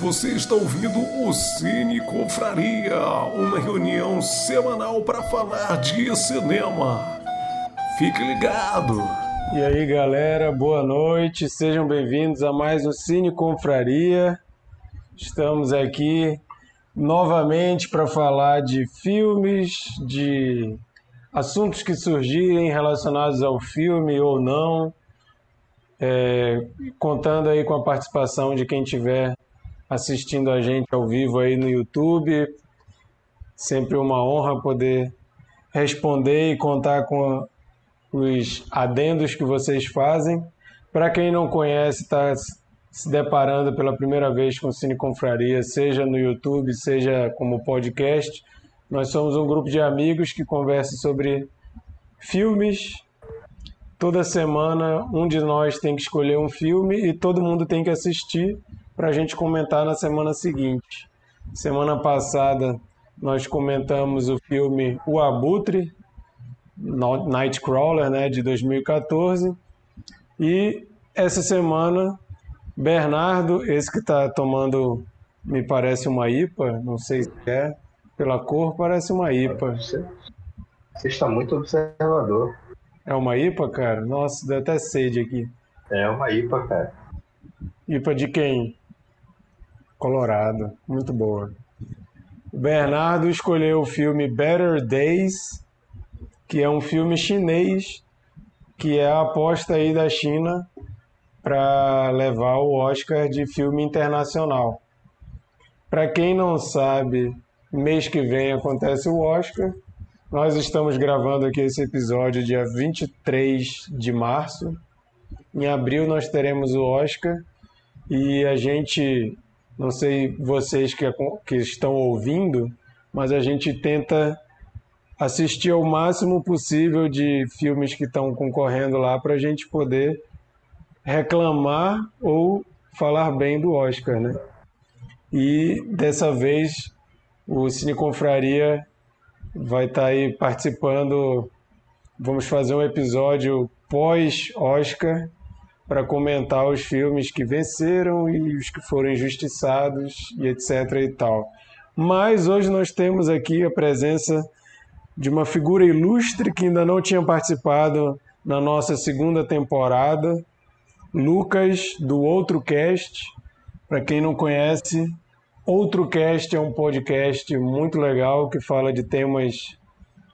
Você está ouvindo o Cine Confraria, uma reunião semanal para falar de cinema. Fique ligado! E aí, galera, boa noite. Sejam bem-vindos a mais um Cine Confraria. Estamos aqui novamente para falar de filmes, de assuntos que surgirem relacionados ao filme ou não, é, contando aí com a participação de quem tiver assistindo a gente ao vivo aí no YouTube. Sempre uma honra poder responder e contar com os adendos que vocês fazem. Para quem não conhece, está se deparando pela primeira vez com Cine Confraria, seja no YouTube, seja como podcast, nós somos um grupo de amigos que conversa sobre filmes. Toda semana um de nós tem que escolher um filme e todo mundo tem que assistir para a gente comentar na semana seguinte. Semana passada nós comentamos o filme O Abutre, Nightcrawler, né, de 2014. E essa semana, Bernardo, esse que está tomando, me parece uma IPA, não sei se é, pela cor, parece uma IPA. Você, você está muito observador. É uma IPA, cara? Nossa, deu até sede aqui. É uma IPA, cara. IPA de quem? Colorado. Muito boa. O Bernardo escolheu o filme Better Days, que é um filme chinês, que é a aposta aí da China para levar o Oscar de filme internacional. Para quem não sabe, Mês que vem acontece o Oscar. Nós estamos gravando aqui esse episódio dia 23 de março. Em abril nós teremos o Oscar e a gente, não sei vocês que, que estão ouvindo, mas a gente tenta assistir ao máximo possível de filmes que estão concorrendo lá para a gente poder reclamar ou falar bem do Oscar, né? E dessa vez o Cine Confraria vai estar tá aí participando. Vamos fazer um episódio pós-Oscar para comentar os filmes que venceram e os que foram injustiçados e etc e tal. Mas hoje nós temos aqui a presença de uma figura ilustre que ainda não tinha participado na nossa segunda temporada, Lucas do Outro Cast. Para quem não conhece, Outro Cast é um podcast muito legal que fala de temas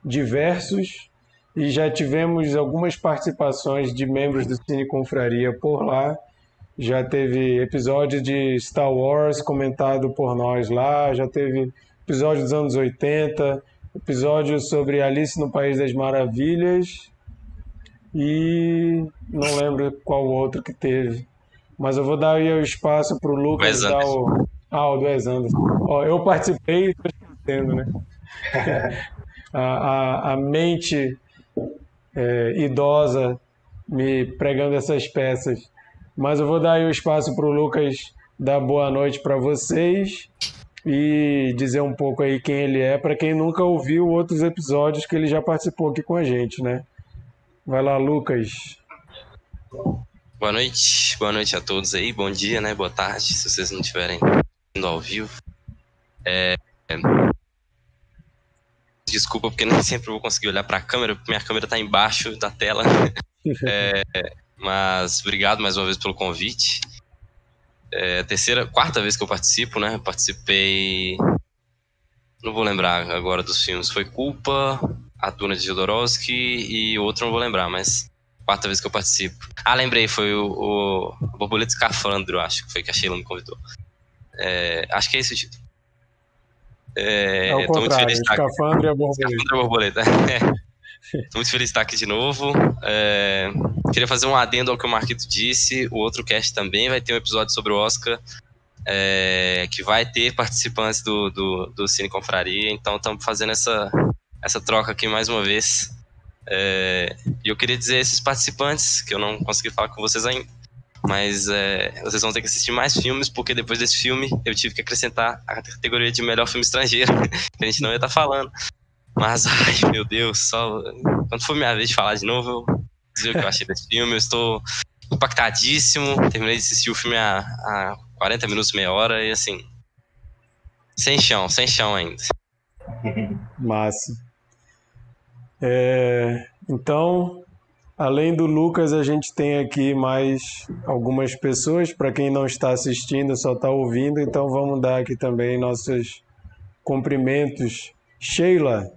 diversos e já tivemos algumas participações de membros do Cine Confraria por lá. Já teve episódio de Star Wars comentado por nós lá, já teve episódio dos anos 80, episódio sobre Alice no País das Maravilhas e não lembro qual outro que teve. Mas eu vou dar aí o espaço para o Lucas dar o, ah, o do Wes Anderson. Ó, eu participei e estou esquecendo, né? a, a, a, mente é, idosa me pregando essas peças. Mas eu vou dar aí o espaço para o Lucas dar boa noite para vocês e dizer um pouco aí quem ele é, para quem nunca ouviu outros episódios que ele já participou aqui com a gente, né? Vai lá, Lucas. Boa noite, boa noite a todos aí, bom dia, né? Boa tarde, se vocês não tiverem ao vivo. É, é, desculpa, porque nem sempre eu vou conseguir olhar para a câmera, minha câmera está embaixo da tela. É, mas obrigado mais uma vez pelo convite. É terceira, quarta vez que eu participo, né? Participei. Não vou lembrar agora dos filmes. Foi Culpa, A Duna de Jodorowsky e outro não vou lembrar, mas quarta vez que eu participo. Ah, lembrei, foi o, o Borboleta Escafandro, acho que foi que a Sheila me convidou. É, acho que é esse o título. É, é o tô muito feliz de estar aqui. Borboleta. E. Tô muito feliz de estar aqui de novo. É, queria fazer um adendo ao que o Marquito disse. O outro cast também vai ter um episódio sobre o Oscar, é, que vai ter participantes do, do, do Cine Confraria. Então estamos fazendo essa, essa troca aqui mais uma vez. É, e eu queria dizer a esses participantes, que eu não consegui falar com vocês ainda, mas é, vocês vão ter que assistir mais filmes, porque depois desse filme eu tive que acrescentar a categoria de melhor filme estrangeiro, que a gente não ia estar tá falando. Mas, ai, meu Deus, só. Quando for minha vez de falar de novo, eu dizer o que eu achei desse filme. Eu estou impactadíssimo. Terminei de assistir o filme há, há 40 minutos, meia hora, e assim. Sem chão, sem chão ainda. Massa. É, então, além do Lucas, a gente tem aqui mais algumas pessoas. Para quem não está assistindo, só está ouvindo, então vamos dar aqui também nossos cumprimentos. Sheila.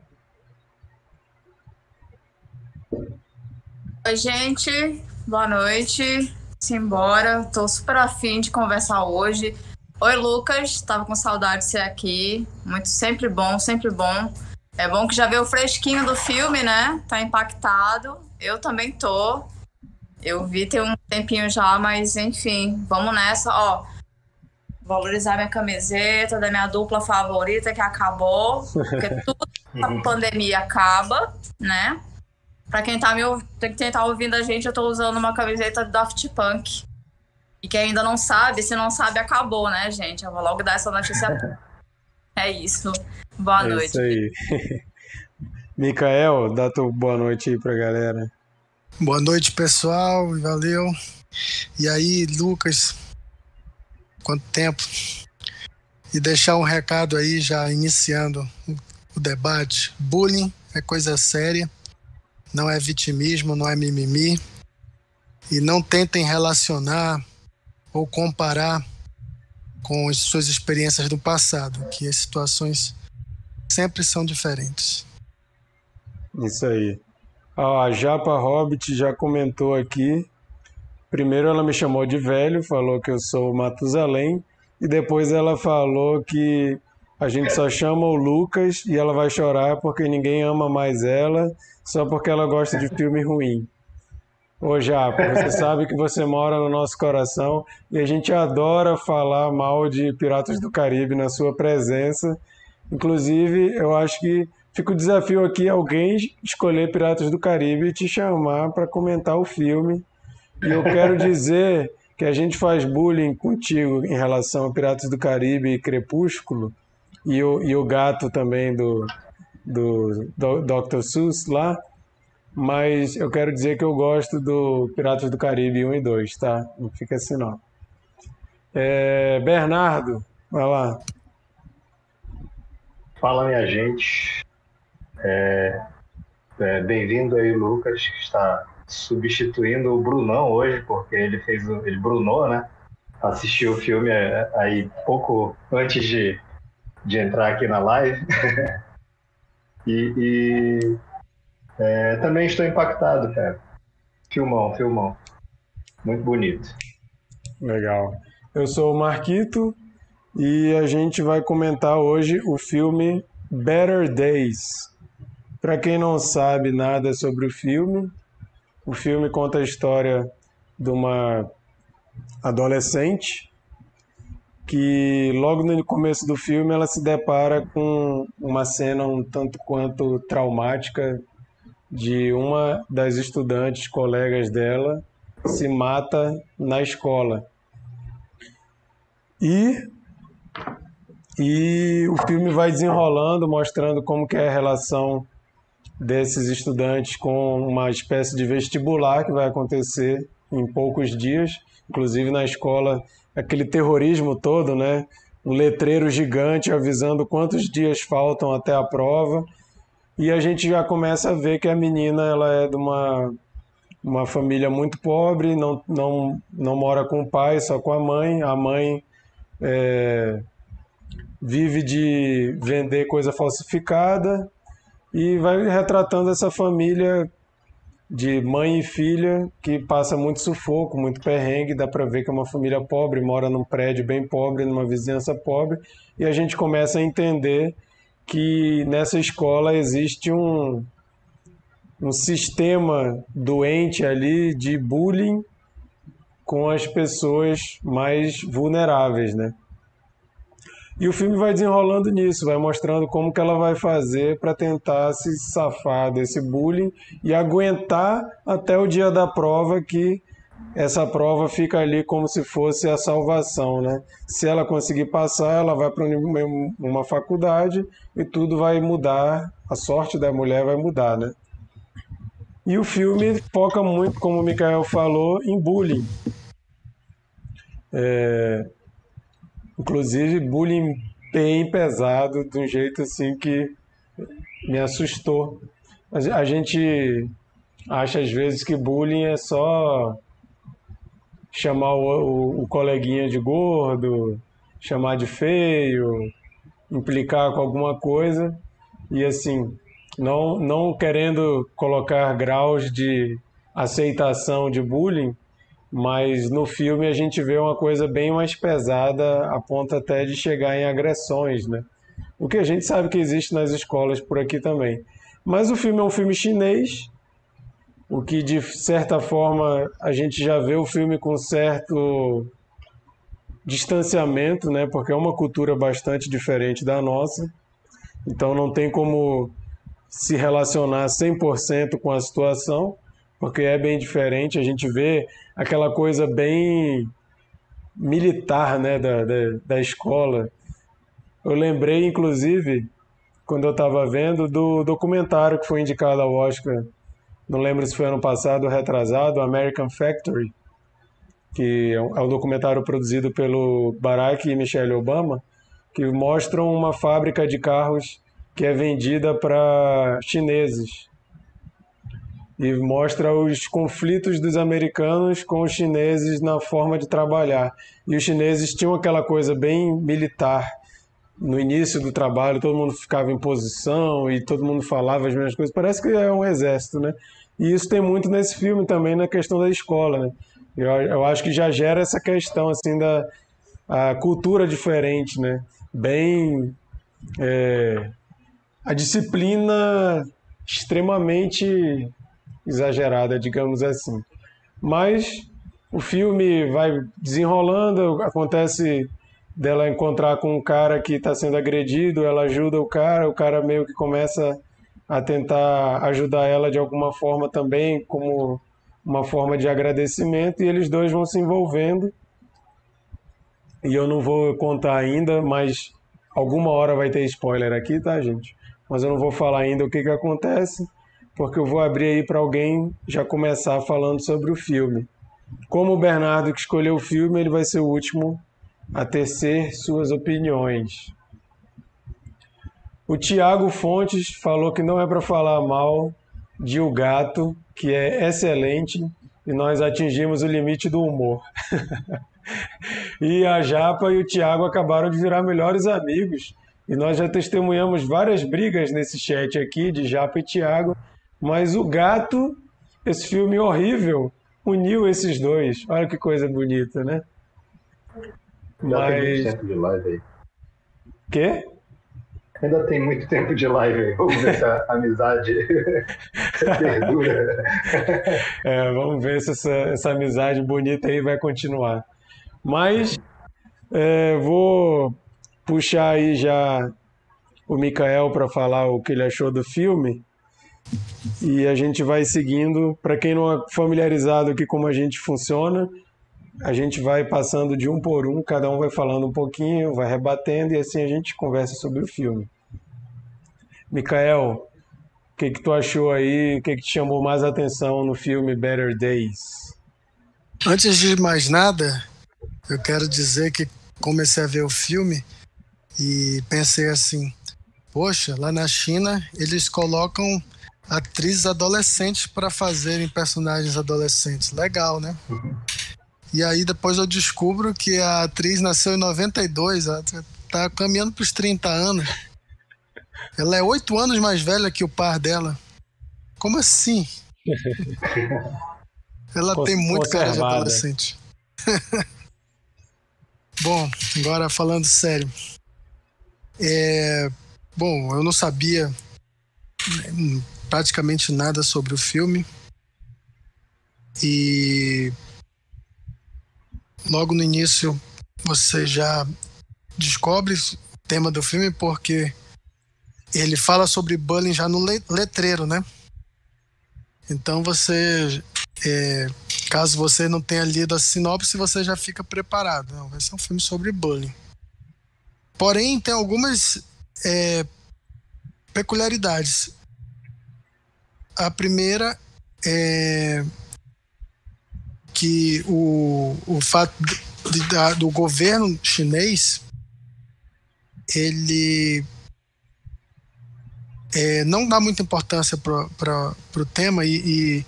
Oi, gente. Boa noite. Simbora. Tô super afim de conversar hoje. Oi, Lucas. Tava com saudade de ser aqui. Muito, sempre bom, sempre bom. É bom que já vê o fresquinho do filme, né? Tá impactado. Eu também tô. Eu vi tem um tempinho já, mas enfim, vamos nessa. Ó, valorizar minha camiseta da minha dupla favorita que acabou, porque tudo a pandemia acaba, né? Pra quem tá, me, quem tá ouvindo a gente, eu tô usando uma camiseta do Daft Punk. E quem ainda não sabe, se não sabe, acabou, né, gente? Eu vou logo dar essa notícia. é isso. Boa é noite. Isso aí. Micael, dá tua boa noite aí pra galera. Boa noite, pessoal. Valeu. E aí, Lucas, quanto tempo? E deixar um recado aí, já iniciando o debate. Bullying é coisa séria não é vitimismo, não é mimimi. E não tentem relacionar ou comparar com as suas experiências do passado, que as situações sempre são diferentes. Isso aí. a Japa Hobbit já comentou aqui. Primeiro ela me chamou de velho, falou que eu sou Matusalém, e depois ela falou que a gente só chama o Lucas e ela vai chorar porque ninguém ama mais ela só porque ela gosta de filme ruim. Ô Japa, você sabe que você mora no nosso coração e a gente adora falar mal de Piratas do Caribe na sua presença. Inclusive, eu acho que fica o desafio aqui alguém escolher Piratas do Caribe e te chamar para comentar o filme. E eu quero dizer que a gente faz bullying contigo em relação a Piratas do Caribe e Crepúsculo e o, e o gato também do, do, do Dr. Seuss lá, mas eu quero dizer que eu gosto do Piratas do Caribe 1 e 2, tá? Não fica assim não. É, Bernardo, vai lá. Fala, minha gente. É, é, Bem-vindo aí, Lucas, que está substituindo o Brunão hoje, porque ele fez o. Ele Brunou, né? Assistiu o filme é, aí pouco antes de, de entrar aqui na live. E, e é, também estou impactado, cara. Filmão, filmão. Muito bonito. Legal. Eu sou o Marquito e a gente vai comentar hoje o filme Better Days. Para quem não sabe nada sobre o filme, o filme conta a história de uma adolescente que logo no começo do filme ela se depara com uma cena um tanto quanto traumática de uma das estudantes colegas dela se mata na escola. E e o filme vai desenrolando, mostrando como que é a relação desses estudantes com uma espécie de vestibular que vai acontecer em poucos dias. Inclusive na escola aquele terrorismo todo, né? Um letreiro gigante avisando quantos dias faltam até a prova. E a gente já começa a ver que a menina ela é de uma, uma família muito pobre, não, não, não mora com o pai, só com a mãe. A mãe é, vive de vender coisa falsificada e vai retratando essa família de mãe e filha que passa muito sufoco, muito perrengue, dá para ver que é uma família pobre, mora num prédio bem pobre, numa vizinhança pobre, e a gente começa a entender que nessa escola existe um, um sistema doente ali de bullying com as pessoas mais vulneráveis, né? E o filme vai desenrolando nisso, vai mostrando como que ela vai fazer para tentar se safar desse bullying e aguentar até o dia da prova que essa prova fica ali como se fosse a salvação, né? Se ela conseguir passar, ela vai para uma faculdade e tudo vai mudar, a sorte da mulher vai mudar, né? E o filme foca muito, como o Mikael falou, em bullying. É, Inclusive, bullying bem pesado, de um jeito assim que me assustou. A gente acha às vezes que bullying é só chamar o, o, o coleguinha de gordo, chamar de feio, implicar com alguma coisa e assim não não querendo colocar graus de aceitação de bullying, mas no filme a gente vê uma coisa bem mais pesada, a ponto até de chegar em agressões, né? O que a gente sabe que existe nas escolas por aqui também. Mas o filme é um filme chinês, o que de certa forma a gente já vê o filme com certo distanciamento, né? Porque é uma cultura bastante diferente da nossa. Então não tem como se relacionar 100% com a situação, porque é bem diferente. A gente vê aquela coisa bem militar né, da, da, da escola. Eu lembrei, inclusive, quando eu estava vendo, do documentário que foi indicado ao Oscar, não lembro se foi ano passado ou retrasado, American Factory, que é um, é um documentário produzido pelo Barack e Michelle Obama, que mostram uma fábrica de carros que é vendida para chineses e mostra os conflitos dos americanos com os chineses na forma de trabalhar. E os chineses tinham aquela coisa bem militar. No início do trabalho, todo mundo ficava em posição e todo mundo falava as mesmas coisas. Parece que é um exército, né? E isso tem muito nesse filme também, na questão da escola, né? Eu, eu acho que já gera essa questão, assim, da a cultura diferente, né? Bem... É, a disciplina extremamente exagerada, digamos assim. Mas o filme vai desenrolando, acontece dela encontrar com um cara que está sendo agredido, ela ajuda o cara, o cara meio que começa a tentar ajudar ela de alguma forma também, como uma forma de agradecimento, e eles dois vão se envolvendo. E eu não vou contar ainda, mas alguma hora vai ter spoiler aqui, tá, gente? mas eu não vou falar ainda o que, que acontece, porque eu vou abrir aí para alguém já começar falando sobre o filme. Como o Bernardo que escolheu o filme, ele vai ser o último a tecer suas opiniões. O Tiago Fontes falou que não é para falar mal de O Gato, que é excelente, e nós atingimos o limite do humor. e a Japa e o Tiago acabaram de virar melhores amigos e nós já testemunhamos várias brigas nesse chat aqui de Japa e Thiago, mas o gato, esse filme horrível, uniu esses dois. Olha que coisa bonita, né? Mas... tem muito tempo de live aí. Quê? Ainda tem muito tempo de live aí. Vamos ver se a amizade perdura. É, vamos ver se essa, essa amizade bonita aí vai continuar. Mas é, vou puxar aí já o Mikael para falar o que ele achou do filme. E a gente vai seguindo. Para quem não é familiarizado aqui como a gente funciona, a gente vai passando de um por um, cada um vai falando um pouquinho, vai rebatendo e assim a gente conversa sobre o filme. Mikael, o que, que tu achou aí? O que, que te chamou mais atenção no filme Better Days? Antes de mais nada, eu quero dizer que comecei a ver o filme e pensei assim: poxa, lá na China eles colocam atrizes adolescentes para fazerem personagens adolescentes. Legal, né? E aí depois eu descubro que a atriz nasceu em 92, ela tá caminhando para os 30 anos. Ela é oito anos mais velha que o par dela. Como assim? Ela tem muito cara de adolescente. Bom, agora falando sério. É, bom, eu não sabia hum, praticamente nada sobre o filme. E logo no início você já descobre o tema do filme porque ele fala sobre bullying já no letreiro, né? Então você, é, caso você não tenha lido a sinopse, você já fica preparado. Não, vai ser um filme sobre bullying. Porém, tem algumas é, peculiaridades. A primeira é que o, o fato de, de, do governo chinês ele é, não dá muita importância para o tema e, e,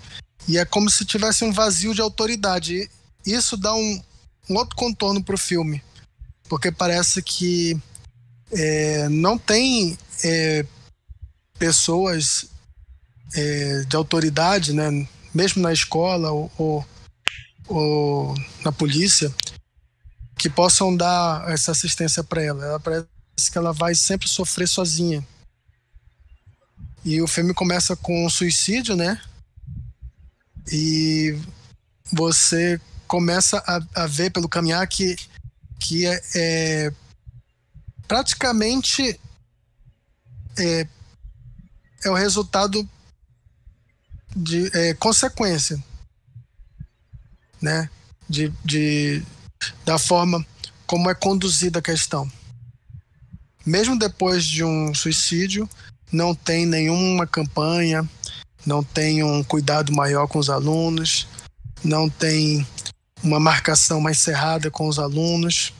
e, é como se tivesse um vazio de autoridade. E isso dá um, um outro contorno para o filme, porque parece que é, não tem é, pessoas é, de autoridade, né, mesmo na escola ou, ou, ou na polícia, que possam dar essa assistência para ela. Ela parece que ela vai sempre sofrer sozinha. E o filme começa com um suicídio, né? E você começa a, a ver pelo caminhar que, que é, é praticamente é, é o resultado de é, consequência, né? De, de, da forma como é conduzida a questão. Mesmo depois de um suicídio, não tem nenhuma campanha, não tem um cuidado maior com os alunos, não tem uma marcação mais cerrada com os alunos,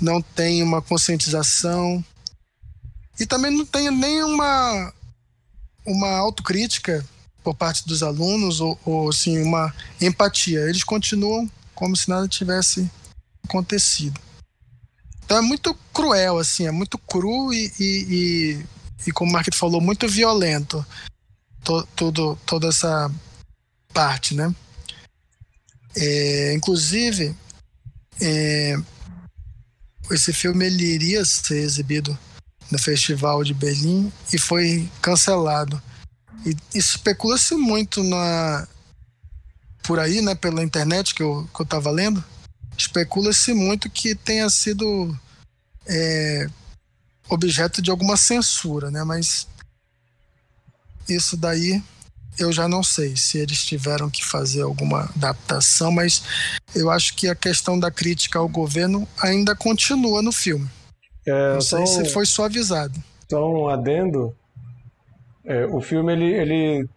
não tem uma conscientização e também não tem nenhuma uma autocrítica por parte dos alunos ou, ou assim, uma empatia. Eles continuam como se nada tivesse acontecido. Então é muito cruel, assim, é muito cru e, e, e, e como o Marquito falou, muito violento to, tudo, toda essa parte, né? É, inclusive, é, esse filme ele iria ser exibido no Festival de Berlim e foi cancelado. E especula-se muito na por aí, né, pela internet que eu, que eu tava lendo, especula-se muito que tenha sido é, objeto de alguma censura, né? Mas isso daí eu já não sei se eles tiveram que fazer alguma adaptação, mas eu acho que a questão da crítica ao governo ainda continua no filme. É, não sei se foi suavizado. Então, um adendo, é, o filme ele, ele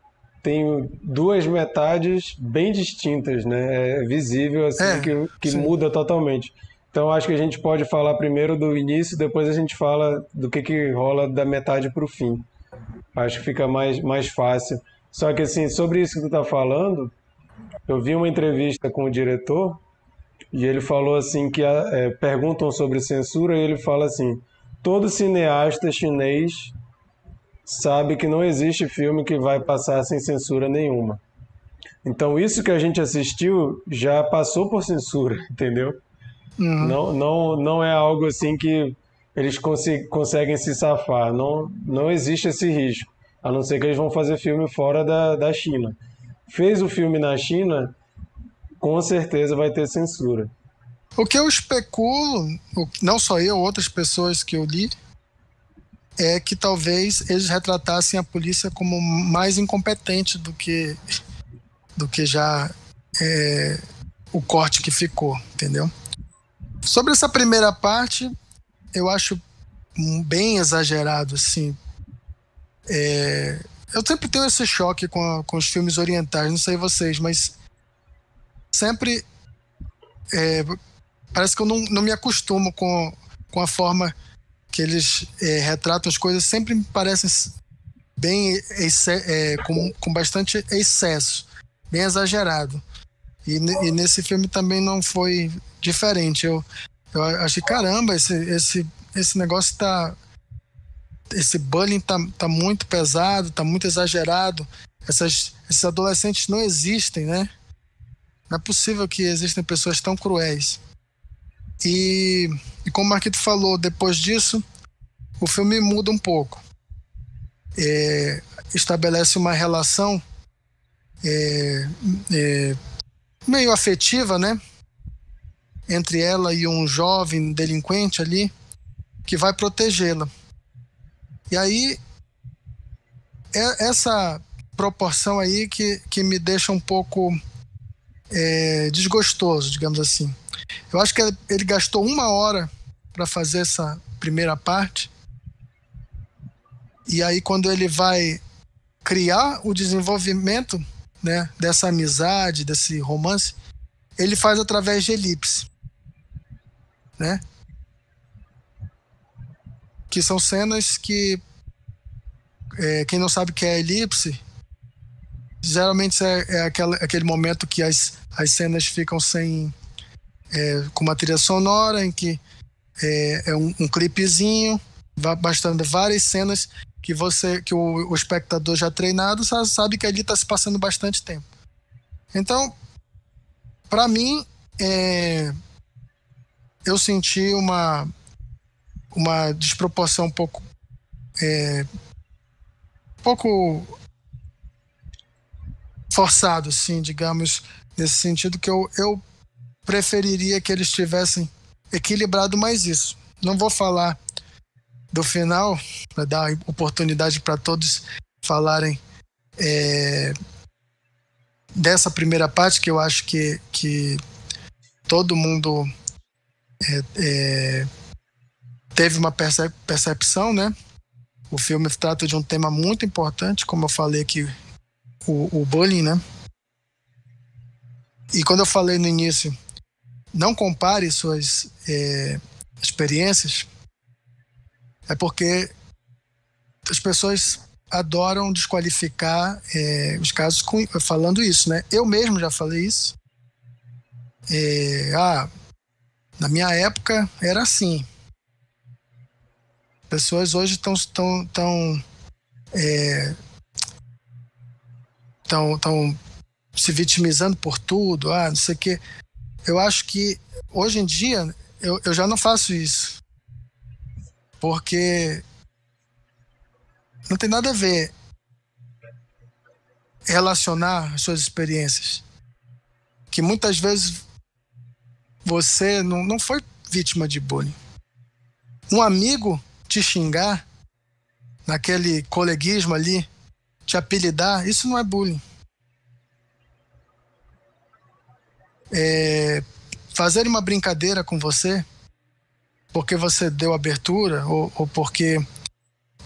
tem duas metades bem distintas, né? É visível assim é, que, que muda totalmente. Então acho que a gente pode falar primeiro do início, depois a gente fala do que, que rola da metade para o fim. Acho que fica mais, mais fácil. Só que assim, sobre isso que tu tá falando, eu vi uma entrevista com o diretor e ele falou assim que é, perguntam sobre censura e ele fala assim: todo cineasta chinês sabe que não existe filme que vai passar sem censura nenhuma. Então isso que a gente assistiu já passou por censura, entendeu? Uhum. Não, não, não é algo assim que eles conseguem se safar. Não, não existe esse risco, a não ser que eles vão fazer filme fora da, da China. Fez o filme na China, com certeza vai ter censura. O que eu especulo, não só eu, outras pessoas que eu li, é que talvez eles retratassem a polícia como mais incompetente do que do que já é, o corte que ficou, entendeu? Sobre essa primeira parte, eu acho bem exagerado, assim. É, eu sempre tenho esse choque com, a, com os filmes orientais, não sei vocês, mas sempre é, parece que eu não, não me acostumo com, com a forma que eles é, retratam as coisas, sempre me parecem bem é, com, com bastante excesso, bem exagerado. E, e, nesse filme também não foi diferente. Eu, eu achei, caramba, esse, esse, esse negócio tá. Esse bullying tá, tá muito pesado, tá muito exagerado. Essas, esses adolescentes não existem, né? Não é possível que existem pessoas tão cruéis. E, e como o Marquito falou, depois disso, o filme muda um pouco. É, estabelece uma relação é, é, meio afetiva, né? Entre ela e um jovem delinquente ali que vai protegê-la. E aí, é essa proporção aí que, que me deixa um pouco é, desgostoso, digamos assim. Eu acho que ele gastou uma hora para fazer essa primeira parte. E aí, quando ele vai criar o desenvolvimento né, dessa amizade, desse romance, ele faz através de elipse. Né? que são cenas que é, quem não sabe o que é elipse, geralmente é, é aquela, aquele momento que as, as cenas ficam sem é, com uma trilha sonora em que é, é um, um clipezinho, bastando várias cenas que você que o, o espectador já treinado sabe que ali está se passando bastante tempo. Então, para mim, é, eu senti uma uma desproporção um pouco é, pouco forçado, assim, digamos, nesse sentido que eu, eu preferiria que eles tivessem equilibrado mais isso. Não vou falar do final, para dar oportunidade para todos falarem é, dessa primeira parte, que eu acho que, que todo mundo é, é, teve uma percepção, né? O filme trata de um tema muito importante, como eu falei aqui, o, o bullying, né? E quando eu falei no início, não compare suas é, experiências, é porque as pessoas adoram desqualificar é, os casos com, falando isso, né? Eu mesmo já falei isso. É, ah, na minha época era assim. Pessoas hoje estão tão, tão, é, tão, tão se vitimizando por tudo, ah, não sei o quê. Eu acho que hoje em dia eu, eu já não faço isso. Porque não tem nada a ver relacionar as suas experiências. Que muitas vezes você não, não foi vítima de bullying. Um amigo te xingar, naquele coleguismo ali, te apelidar, isso não é bullying. É, fazer uma brincadeira com você porque você deu abertura ou, ou porque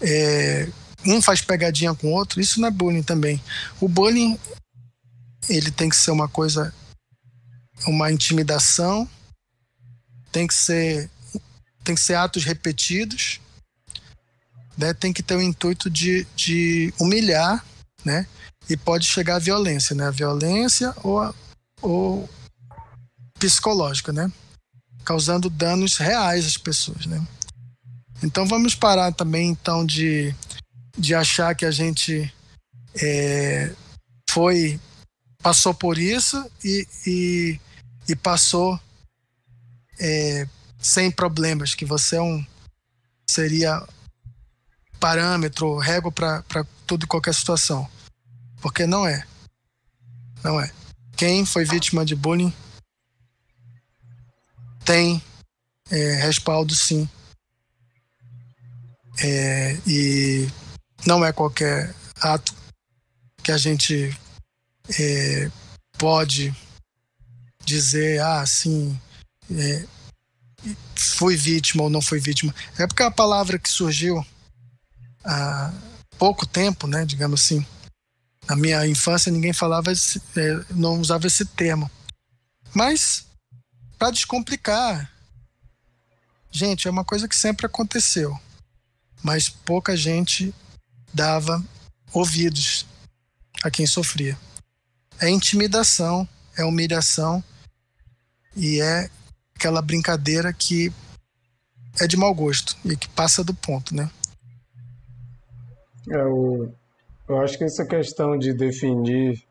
é, um faz pegadinha com o outro, isso não é bullying também. O bullying ele tem que ser uma coisa, uma intimidação, tem que ser, tem que ser atos repetidos, né? Tem que ter o intuito de, de humilhar, né? E pode chegar à violência, né? A violência ou, ou psicológica, né? Causando danos reais às pessoas, né? Então vamos parar também então de, de achar que a gente é, foi passou por isso e, e, e passou é, sem problemas, que você é um seria parâmetro, régua para tudo e qualquer situação. Porque não é. Não é. Quem foi vítima de bullying tem é, respaldo sim. É, e não é qualquer ato que a gente é, pode dizer, ah, sim, é, fui vítima ou não fui vítima. É porque a palavra que surgiu há pouco tempo, né, digamos assim, na minha infância ninguém falava, esse, é, não usava esse termo. Mas, para descomplicar, gente, é uma coisa que sempre aconteceu, mas pouca gente dava ouvidos a quem sofria. É intimidação, é humilhação e é aquela brincadeira que é de mau gosto e que passa do ponto, né? É, eu acho que essa questão de definir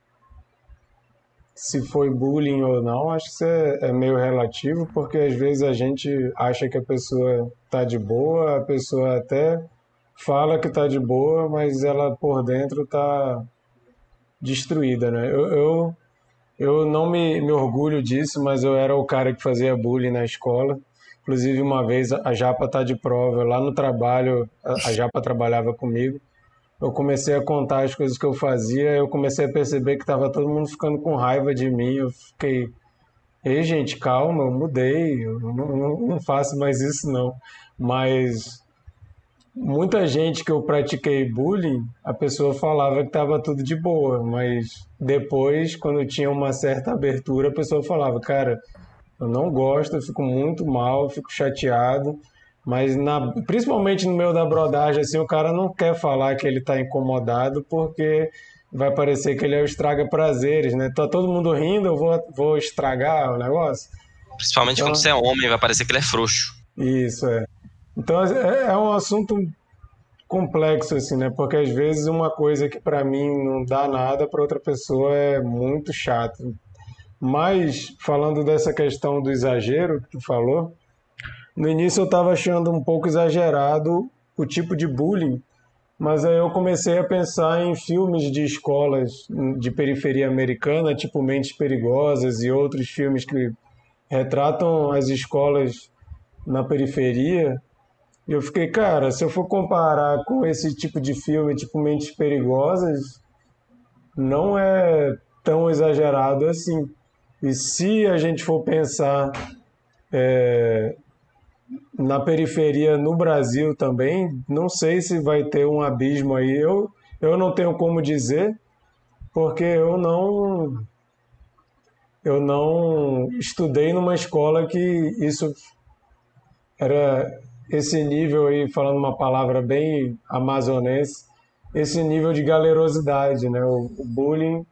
se foi bullying ou não, acho que isso é, é, meio relativo, porque às vezes a gente acha que a pessoa tá de boa, a pessoa até fala que tá de boa, mas ela por dentro tá destruída, né? Eu, eu eu não me, me orgulho disso, mas eu era o cara que fazia bullying na escola. Inclusive, uma vez a Japa tá de prova, lá no trabalho, a Japa trabalhava comigo. Eu comecei a contar as coisas que eu fazia, eu comecei a perceber que estava todo mundo ficando com raiva de mim. Eu fiquei, ei, gente, calma, eu mudei, eu não, não, não faço mais isso não. Mas muita gente que eu pratiquei bullying, a pessoa falava que estava tudo de boa, mas depois, quando tinha uma certa abertura, a pessoa falava, cara, eu não gosto, eu fico muito mal, eu fico chateado, Mas na, principalmente no meio da brodagem, assim, o cara não quer falar que ele tá incomodado porque vai parecer que ele é o estraga prazeres, né? Tá todo mundo rindo, eu vou, vou estragar o negócio. Principalmente Então- quando você é homem, vai parecer que ele é frouxo. Isso, é. Então é, é um assunto complexo, assim, né? Porque às vezes uma coisa que pra mim não dá nada, pra outra pessoa é muito chato. Mas, falando dessa questão do exagero que tu falou, no início eu tava achando um pouco exagerado o tipo de bullying, mas aí eu comecei a pensar em filmes de escolas de periferia americana, tipo Mentes Perigosas e outros filmes que retratam as escolas na periferia. E eu fiquei, cara, se eu for comparar com esse tipo de filme, tipo Mentes Perigosas, não é tão exagerado assim. E se a gente for pensar é, na periferia no Brasil também, não sei se vai ter um abismo aí. Eu, eu não tenho como dizer, porque eu não eu não estudei numa escola que isso era esse nível aí, falando uma palavra bem amazonense, esse nível de galerosidade, né? O, bullying,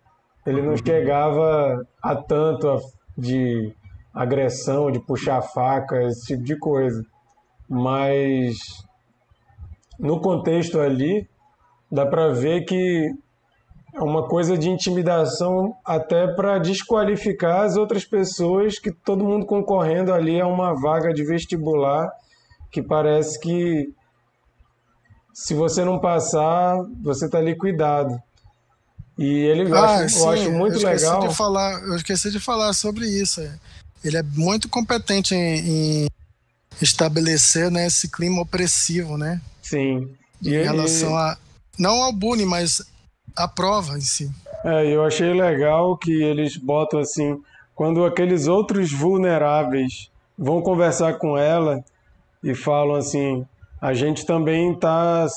ele não chegava a tanto de agressão, de puxar faca, esse tipo de coisa. Mas no contexto ali, dá para ver que é uma coisa de intimidação até para desqualificar as outras pessoas que todo mundo concorrendo ali a uma vaga de vestibular que parece que se você não passar, você está liquidado. E ele eu Ah, acho, sim, eu acho muito eu esqueci legal. De falar, eu esqueci de falar sobre isso. É. Ele é muito competente em, em estabelecer né, esse clima opressivo, né? Sim. E, Em e- relação a. Não ao bullying, mas à prova em si. É, eu achei legal que eles botam assim, quando aqueles outros vulneráveis vão conversar com ela e falam assim, a gente também está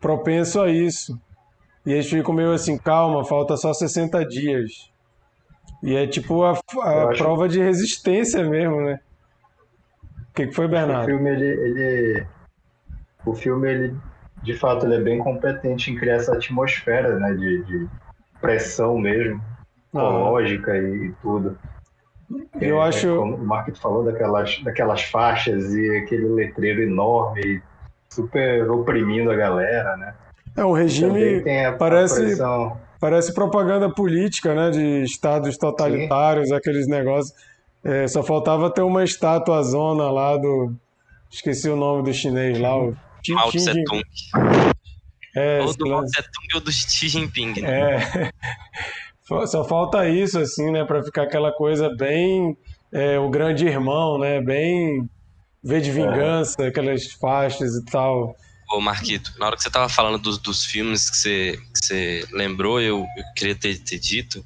propenso a isso. E eles ficam meio assim, calma, falta só 60 dias. E é tipo a, a Eu acho- prova de resistência mesmo, né? O que, que foi, O Bernardo? filme, ele, ele- O filme, ele, de fato, ele é bem competente em criar essa atmosfera, né? De, de pressão mesmo, Ah, psicológica e, e tudo. eu É, acho. Como o Marquito falou daquelas, daquelas faixas e aquele letreiro enorme, super oprimindo a galera, né? É um regime. Parece- pressão. Parece propaganda política, né? De estados totalitários, aqueles negócios. É, só faltava ter uma estátua zona lá do. Esqueci o nome do chinês lá, o Xi Mao Tse. Tung. É, Ou do Mao. Tse Tung ou do Xi Jinping. né? É. Só falta isso, assim, né? Pra ficar aquela coisa bem. é, o grande irmão, né? Bem. V de vingança, aquelas faixas e tal. Ô, Marquito, na hora que você tava falando dos, dos filmes que você, que você lembrou, eu, eu queria ter, ter dito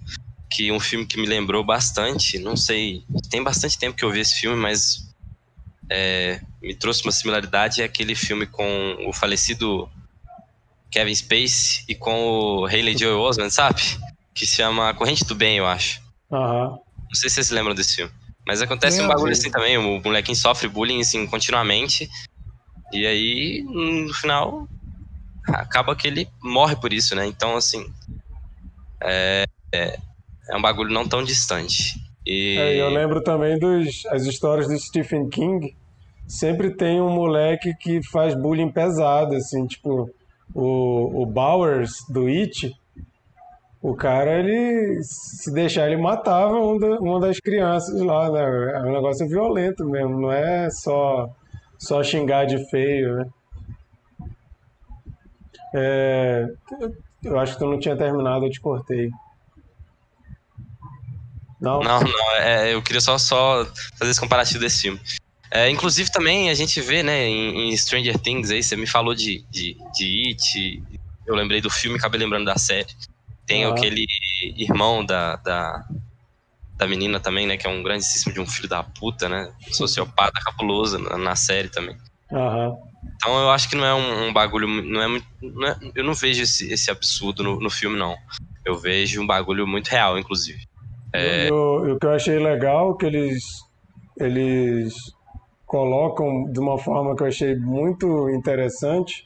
que um filme que me lembrou bastante, não sei, tem bastante tempo que eu vi esse filme, mas é, me trouxe uma similaridade, é aquele filme com o falecido Kevin Spacey e com o Haley Joel Osment, sabe? Que se chama Corrente do Bem, eu acho. Aham. Não sei se vocês lembram desse filme. Mas acontece um Lembro. bagulho assim também, o molequinho sofre bullying assim continuamente. E aí, no final, acaba que ele morre por isso, né? Então, assim. É, é, é um bagulho não tão distante. E É, eu lembro também dos as histórias do Stephen King. Sempre tem um moleque que faz bullying pesado, assim, tipo o, o Bowers do It. O cara, ele se deixar, ele matava um da- uma das crianças lá, né? É um negócio violento mesmo, não é só só xingar de feio, né? É, eu acho que tu não tinha terminado, eu te cortei. Não? Não, não, é, eu queria só, só fazer esse comparativo desse filme. É, inclusive também a gente vê, né, em, em Stranger Things aí, você me falou de, de, de It, eu lembrei do filme, acabei lembrando da série. Tem Ah. aquele irmão da, da, da menina também, né, que é um grandíssimo de um filho da puta, né, sociopata capuloso na, na série também. Aham. Então eu acho que não é um, um bagulho, não é, muito- não é- eu não vejo esse, esse absurdo no, no filme, não. Eu vejo um bagulho muito real, inclusive. E o, e o que eu achei legal é que eles, eles colocam de uma forma que eu achei muito interessante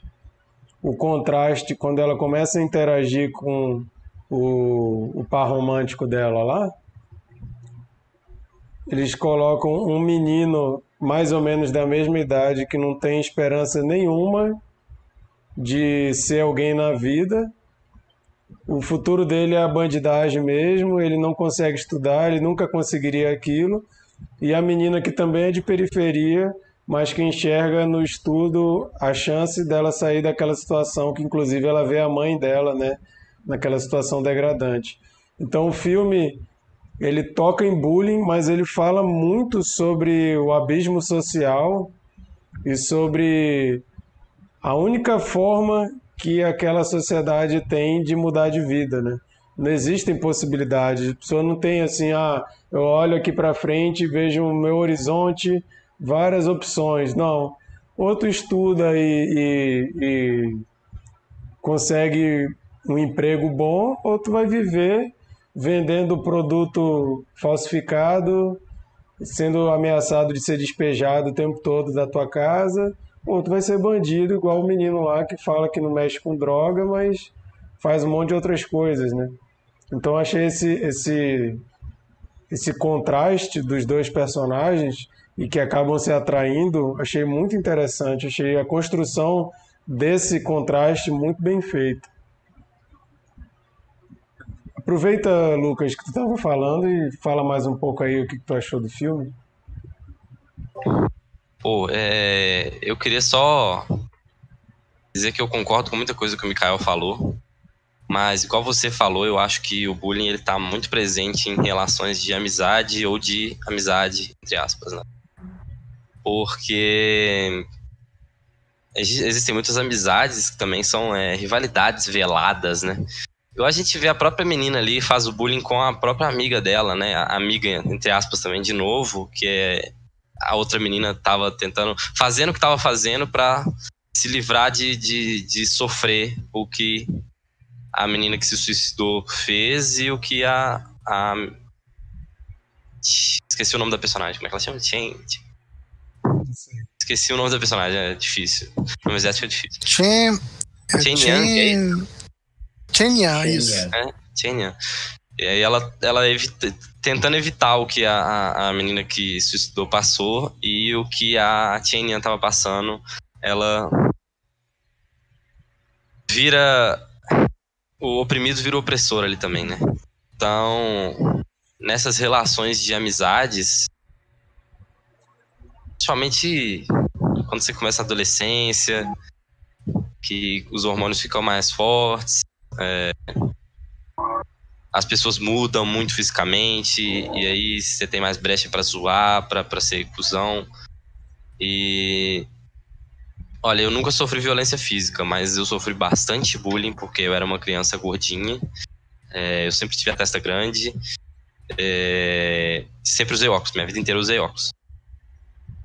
o contraste quando ela começa a interagir com o, o par romântico dela lá. Eles colocam um menino mais ou menos da mesma idade que não tem esperança nenhuma de ser alguém na vida. O futuro dele é a bandidagem mesmo, ele não consegue estudar, ele nunca conseguiria aquilo. E a menina que também é de periferia, mas que enxerga no estudo a chance dela sair daquela situação, que inclusive ela vê a mãe dela, né, naquela situação degradante. Então o filme ele toca em bullying, mas ele fala muito sobre o abismo social e sobre a única forma que aquela sociedade tem de mudar de vida, né? Não existem possibilidades. A pessoa não tem assim, ah, eu olho aqui para frente e vejo o meu horizonte, várias opções. Não. Outro estuda e, e, e consegue um emprego bom, outro vai viver vendendo produto falsificado, sendo ameaçado de ser despejado o tempo todo da tua casa, outro vai ser bandido, igual o menino lá que fala que não mexe com droga, mas faz um monte de outras coisas, né? Então achei esse esse esse contraste dos dois personagens e que acabam se atraindo, achei muito interessante, achei a construção desse contraste muito bem feita. Aproveita, Lucas, que tu estava falando e fala mais um pouco aí o que, tu achou do filme. Pô, é, eu queria só dizer que eu concordo com muita coisa que o Mikael falou, mas igual você falou, eu acho que o bullying ele tá muito presente em relações de amizade ou de amizade, entre aspas, né? Porque existem muitas amizades que também são é, rivalidades veladas, né? Igual a gente vê a própria menina ali faz o bullying com a própria amiga dela, né? A amiga, entre aspas, também, de novo, que é a outra menina tava tentando, fazendo o que tava fazendo para se livrar de, de, de sofrer o que a menina que se suicidou fez e o que a, a esqueci o nome da personagem, como é que ela chama? Change. Esqueci o nome da personagem, é difícil. O nome exército é difícil. Chen... Chen Yang, Chenya, isso. É, Chenya. E aí ela, ela evita, tentando evitar o que a, a menina que se suicidou passou e o que a Chenya estava passando, ela vira. O oprimido vira o opressor ali também, né? Então, nessas relações de amizades, principalmente quando você começa a adolescência, que os hormônios ficam mais fortes, é, as pessoas mudam muito fisicamente, e aí você tem mais brecha para zoar, para ser cuzão. E. Olha, eu nunca sofri violência física, mas eu sofri bastante bullying porque eu era uma criança gordinha. É, eu sempre tive a testa grande. É, sempre usei óculos, minha vida inteira usei óculos.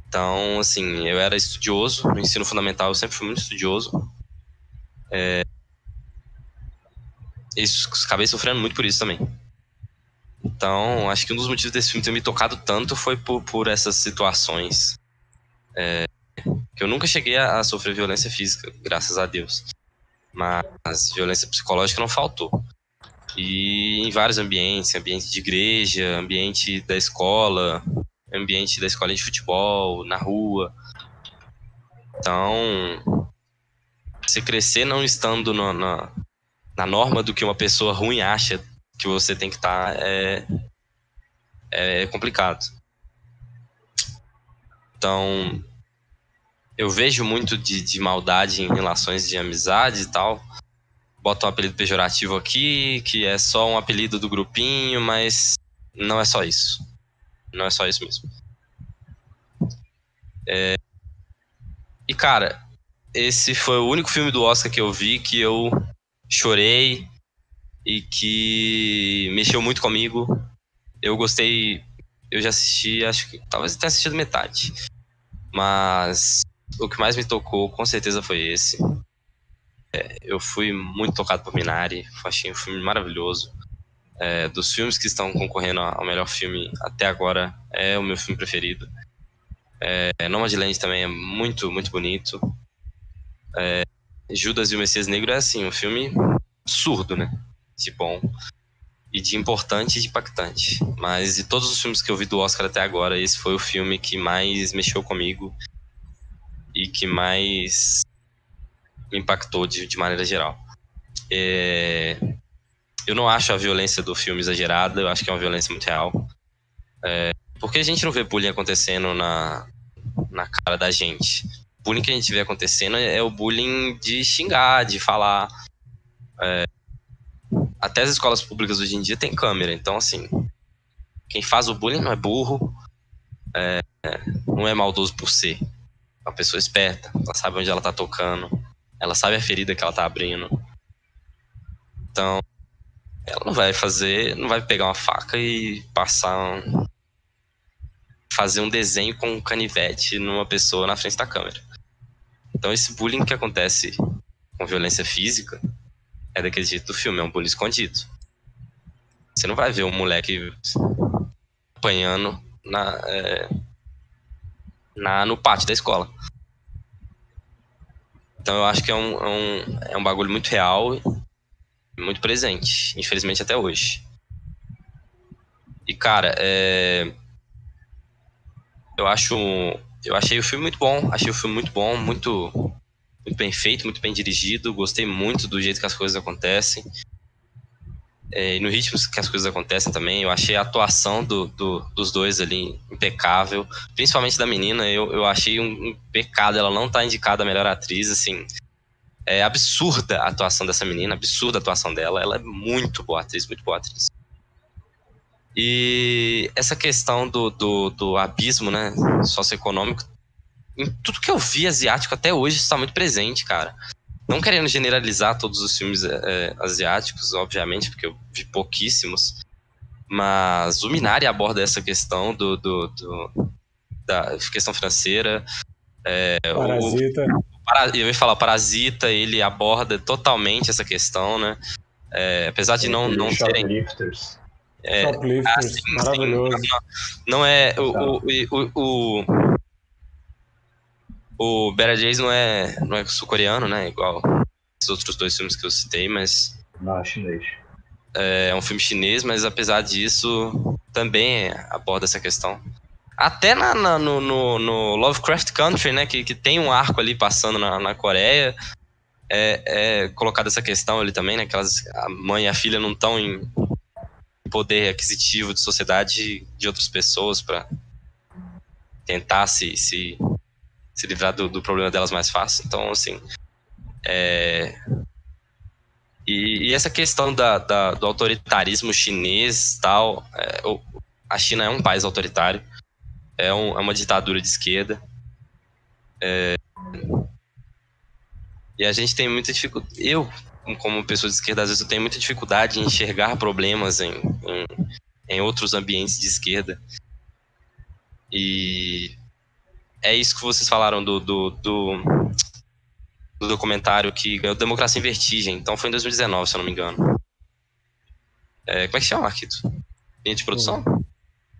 Então, assim, eu era estudioso, no ensino fundamental eu sempre fui muito estudioso. É, isso, acabei sofrendo muito por isso também. Então, acho que um dos motivos desse filme ter me tocado tanto foi por, por essas situações. É, que eu nunca cheguei a, a, sofrer violência física, graças a Deus. Mas violência psicológica não faltou. E em vários ambientes, ambiente de igreja, ambiente da escola, ambiente da escola de futebol, na rua. Então, você crescer não estando no, na, na norma do que uma pessoa ruim acha que você tem que estar tá, é, é complicado. Então, eu vejo muito de, de maldade em relações de amizade e tal. Bota um apelido pejorativo aqui, que é só um apelido do grupinho, mas não é só isso. Não é só isso mesmo. É... E, cara, esse foi o único filme do Oscar que eu vi que eu chorei e que mexeu muito comigo. Eu gostei, eu já assisti, acho que talvez tenha assistido metade. Mas o que mais me tocou, com certeza, foi esse. É, eu fui muito tocado por Minari, achei um filme maravilhoso. É, dos filmes que estão concorrendo ao melhor filme até agora, é o meu filme preferido. É, Nomadland também é muito, muito bonito. É, Judas e o Messias Negro é assim, um filme surdo, né? De bom. E de importante e de impactante. Mas de todos os filmes que eu vi do Oscar até agora, esse foi o filme que mais mexeu comigo e que mais me impactou de, de maneira geral. É, eu não acho a violência do filme exagerada, eu acho que é uma violência muito real. É, porque a gente não vê bullying acontecendo na, na cara da gente. Bullying que a gente vê acontecendo é o bullying de xingar, de falar. É, até as escolas públicas hoje em dia tem câmera, então assim, quem faz o bullying não é burro, é, não é maldoso por ser. É uma pessoa esperta, ela sabe onde ela tá tocando, ela sabe a ferida que ela tá abrindo. Então, ela não vai fazer, não vai pegar uma faca e passar um, fazer um desenho com um canivete numa pessoa na frente da câmera. Então esse bullying que acontece com violência física é daquele jeito do filme, é um bullying escondido. Você não vai ver um moleque apanhando na, é, na, no pátio da escola. Então eu acho que é um, é um, é um bagulho muito real, muito presente, infelizmente até hoje. E cara, é, eu acho, eu achei o filme muito bom, achei o filme muito bom, muito, muito bem feito, muito bem dirigido, gostei muito do jeito que as coisas acontecem. É, e no ritmo que as coisas acontecem também, eu achei a atuação do, do, dos dois ali impecável, principalmente da menina, eu, eu achei um, um pecado ela não tá indicada a melhor atriz, assim, é absurda a atuação dessa menina, absurda a atuação dela, ela é muito boa atriz, muito boa atriz. E essa questão do, do, do abismo, né, socioeconômico, em tudo que eu vi asiático até hoje está muito presente, cara não querendo generalizar todos os filmes é, asiáticos, obviamente, porque eu vi pouquíssimos, mas o Minari aborda essa questão do, do, do da questão financeira. É, Parasita. O, eu ia falar, Parasita, ele aborda totalmente essa questão, né? É, apesar de não, não terem. É, Shoplifters, assim, maravilhoso. Não, não, é. O, o, o, o o Better Days não é, não é sul-coreano, né? Igual os outros dois filmes que eu citei, mas. Não, é chinês. É, é um filme chinês, mas apesar disso, também aborda essa questão. Até na, na no, no, no, Lovecraft Country, né? Que, que tem um arco ali passando na, na Coreia. É, é colocada essa questão ali também, né? Que elas, a mãe e a filha não estão em poder aquisitivo de sociedade de outras pessoas para tentar se, se se livrar do, do problema delas mais fácil. Então, assim. É... E, e, essa questão da, da, do autoritarismo chinês tal. É, a China é um país autoritário, é, um, é uma ditadura de esquerda. É, e a gente tem muita dificuldade. Eu, como pessoa de esquerda, às vezes eu tenho muita dificuldade em enxergar problemas em, em, em outros ambientes de esquerda. E é isso que vocês falaram do, do, do, do documentário que ganhou Democracia em Vertigem. Então foi em 2019, se eu não me engano. É, como é que chama, Marquito? Linha de produção?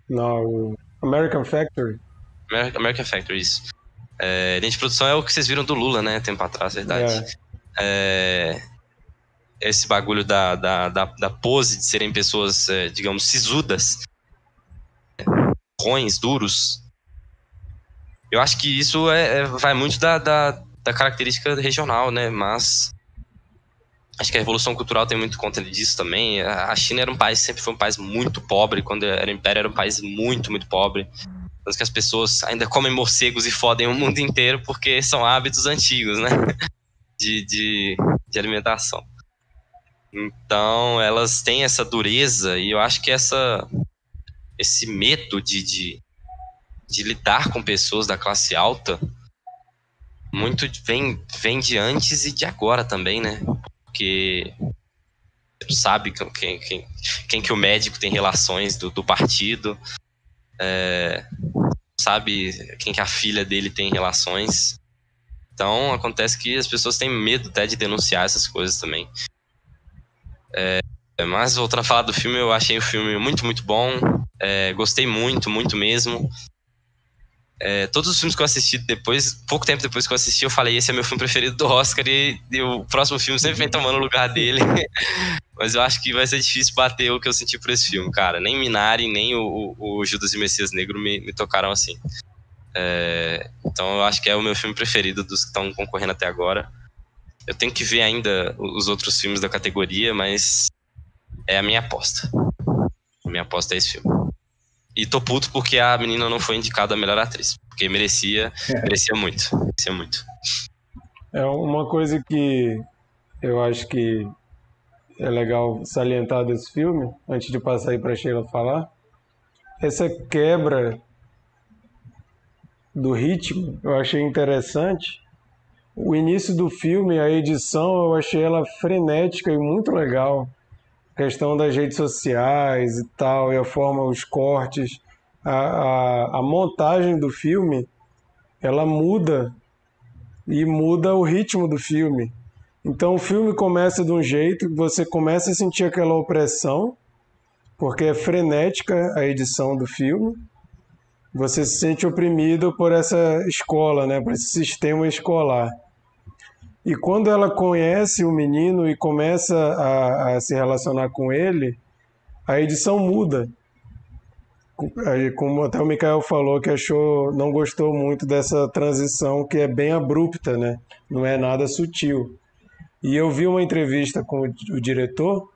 Não, American Factory. American, American Factory, isso. É, linha de produção é o que vocês viram do Lula, né? Tempo atrás, verdade. É. é esse bagulho da, da, da, da, pose de serem pessoas, é, digamos, sisudas, ruins, duros, eu acho que isso é, é, vai muito da, da, da, característica regional, né? Mas acho que a revolução cultural tem muito conta disso também. A China era um país, sempre foi um país muito pobre. Quando era império, era um país muito, muito pobre. Tanto que as pessoas ainda comem morcegos e fodem o mundo inteiro porque são hábitos antigos, né? De, de, de alimentação. Então, elas têm essa dureza e eu acho que essa, esse medo de, de de lidar com pessoas da classe alta muito vem, vem de antes e de agora também, né? Porque você sabe quem, quem, quem que o médico tem relações do, do partido, é, sabe quem que a filha dele tem relações. Então acontece que as pessoas têm medo até de denunciar essas coisas também. É, mas voltando a falar do filme, eu achei o filme muito, muito bom. É, gostei muito, muito mesmo. é, todos os filmes que eu assisti depois, pouco tempo depois que eu assisti, eu falei: esse é meu filme preferido do Oscar e, e o próximo filme sempre vem tomando o lugar dele. Mas eu acho que vai ser difícil bater o que eu senti por esse filme, cara. Nem Minari, nem o, o, o Judas e Messias Negro me, me tocaram assim. É, então eu acho que é o meu filme preferido dos que estão concorrendo até agora. Eu tenho que ver ainda os outros filmes da categoria, mas é a minha aposta. A minha aposta é esse filme. E tô puto porque a menina não foi indicada a melhor atriz. Porque merecia, merecia muito. Merecia muito. É uma coisa que eu acho que é legal salientar desse filme, antes de passar aí para Sheila falar, essa quebra do ritmo eu achei interessante. O início do filme, a edição, eu achei ela frenética e muito legal questão das redes sociais e tal, e a forma, os cortes, a, a, a montagem do filme, ela muda e muda o ritmo do filme. Então o filme começa de um jeito você começa a sentir aquela opressão, porque é frenética a edição do filme. Você se sente oprimido por essa escola, né, por esse sistema escolar. E quando ela conhece o menino e começa a, a se relacionar com ele, a edição muda. Como até o Mikael falou que achou, não gostou muito dessa transição que é bem abrupta, né? Não é nada sutil. E eu vi uma entrevista com o diretor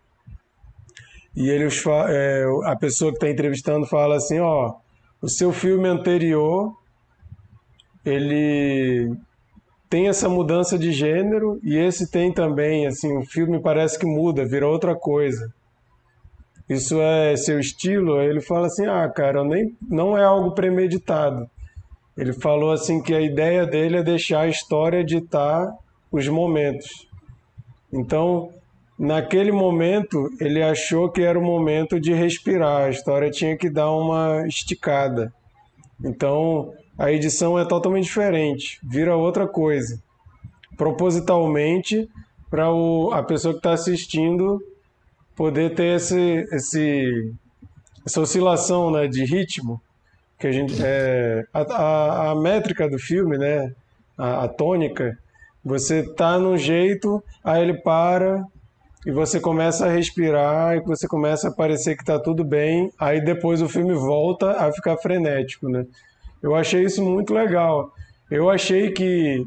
e ele é, a pessoa que está entrevistando fala assim, ó, o seu filme anterior ele tem essa mudança de gênero e esse tem também, assim, o filme parece que muda, vira outra coisa. Isso é seu estilo? Ele fala assim: "Ah, cara, nem não é algo premeditado". Ele falou assim que a ideia dele é deixar a história ditar os momentos. Então, naquele momento, ele achou que era o momento de respirar, a história tinha que dar uma esticada. Então, a edição é totalmente diferente, vira outra coisa. Propositalmente, para a pessoa que está assistindo poder ter esse, esse, essa oscilação né, de ritmo, que a gente é, a, a, a métrica do filme, né, a, a tônica, você tá num jeito, aí ele para e você começa a respirar e você começa a parecer que está tudo bem, aí depois o filme volta a ficar frenético, né? Eu achei isso muito legal. Eu achei que,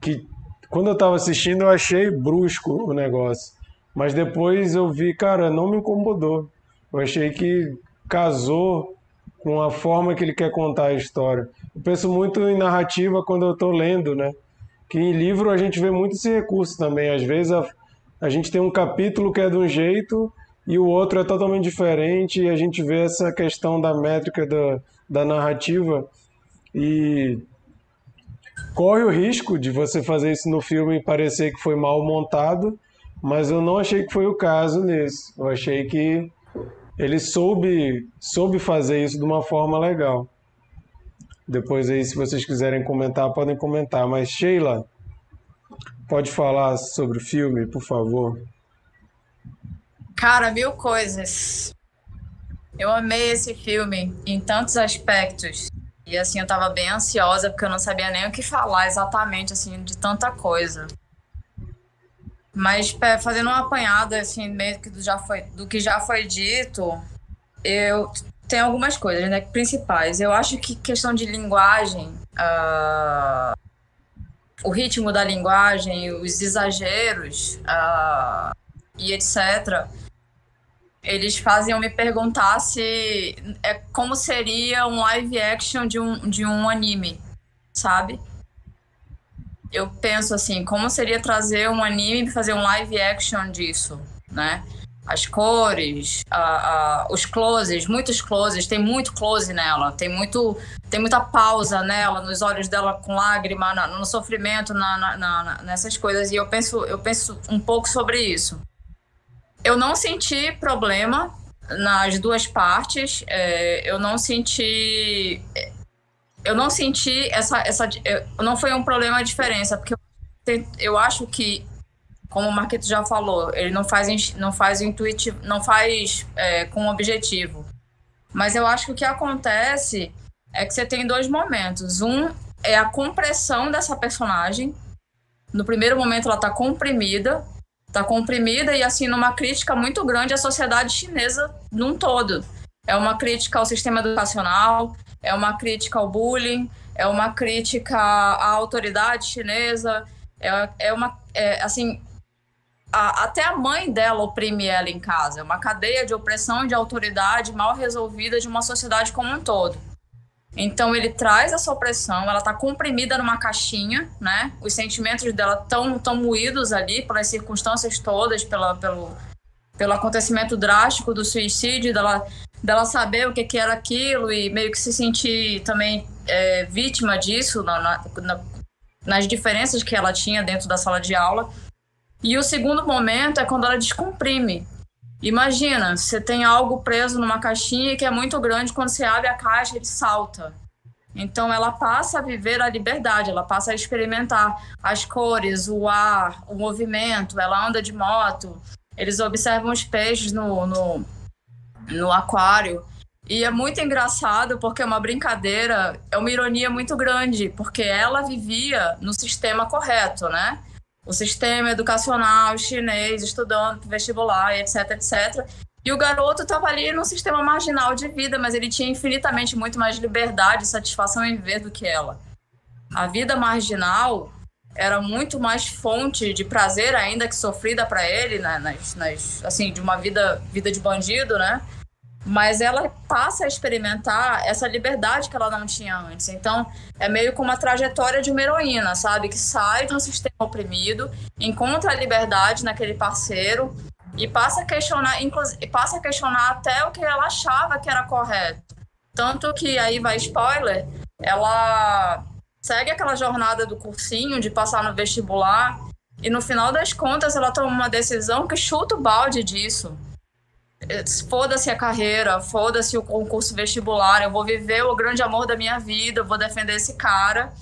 que quando eu estava assistindo, eu achei brusco o negócio. Mas depois eu vi, cara, não me incomodou. Eu achei que casou com a forma que ele quer contar a história. Eu penso muito em narrativa quando eu estou lendo, né? Que em livro a gente vê muito esse recurso também. Às vezes a, a gente tem um capítulo que é de um jeito e o outro é totalmente diferente e a gente vê essa questão da métrica da, da narrativa e corre o risco de você fazer isso no filme e parecer que foi mal montado, mas eu não achei que foi o caso nesse. Eu achei que ele soube, soube fazer isso de uma forma legal. Depois aí, se vocês quiserem comentar, podem comentar. Mas Sheila, pode falar sobre o filme, por favor? Cara, mil coisas. Eu amei esse filme em tantos aspectos. E assim, eu tava bem ansiosa porque eu não sabia nem o que falar exatamente, assim, de tanta coisa. Mas fazendo uma apanhada, assim, meio que do, já foi, do que já foi dito, eu tenho algumas coisas, né, principais. Eu acho que questão de linguagem, uh, o ritmo da linguagem, os exageros uh, e etc., eles eu me perguntar se é como seria um live action de um, de um anime, sabe? Eu penso assim, como seria trazer um anime e fazer um live action disso, né? As cores, a, a, os closes, muitos closes, tem muito close nela, tem muito tem muita pausa nela, nos olhos dela com lágrima, na, no sofrimento, na, na, nessas coisas. E eu penso, eu penso um pouco sobre isso. Eu não senti problema nas duas partes. É, eu não senti. Eu não senti essa. essa não foi um problema a diferença, porque eu, eu acho que, como o Marquito já falou, ele não faz, não faz intuitivo, não faz é, com objetivo. Mas eu acho que o que acontece é que você tem dois momentos. Um é a compressão dessa personagem. No primeiro momento ela está comprimida, está comprimida e assim numa crítica muito grande à sociedade chinesa num todo. É uma crítica ao sistema educacional, é uma crítica ao bullying, é uma crítica à autoridade chinesa, é, é uma é, assim a, até a mãe dela oprime ela em casa. É uma cadeia de opressão e de autoridade mal resolvida de uma sociedade como um todo. Então ele traz essa opressão, ela está comprimida numa caixinha, né? Os sentimentos dela estão tão moídos ali pelas circunstâncias todas, pela, pelo, pelo acontecimento drástico do suicídio, dela, dela saber o que, que era aquilo e meio que se sentir também é, vítima disso na, na, nas diferenças que ela tinha dentro da sala de aula. E o segundo momento é quando ela descomprime. Imagina, você tem algo preso numa caixinha que é muito grande, quando você abre a caixa, ele salta. Então ela passa a viver a liberdade, ela passa a experimentar as cores, o ar, o movimento, ela anda de moto, eles observam os peixes no, no, no aquário. E é muito engraçado porque é uma brincadeira, é uma ironia muito grande, porque ela vivia no sistema correto, né? O sistema educacional chinês, estudando vestibular, etc, etc. E o garoto estava ali num sistema marginal de vida, mas ele tinha infinitamente muito mais liberdade e satisfação em ver do que ela. A vida marginal era muito mais fonte de prazer ainda que sofrida para ele, né? nas, nas, assim, de uma vida, vida de bandido, né? Mas ela passa a experimentar essa liberdade que ela não tinha antes. Então, é meio como uma trajetória de uma heroína, sabe? Que sai de um sistema oprimido, encontra a liberdade naquele parceiro e passa a questionar, inclusive, passa a questionar até o que ela achava que era correto. Tanto que aí vai spoiler, ela segue aquela jornada do cursinho de passar no vestibular e no final das contas ela toma uma decisão que chuta o balde disso foda-se a carreira, foda-se o concurso vestibular, eu vou viver o grande amor da minha vida, eu vou defender esse cara,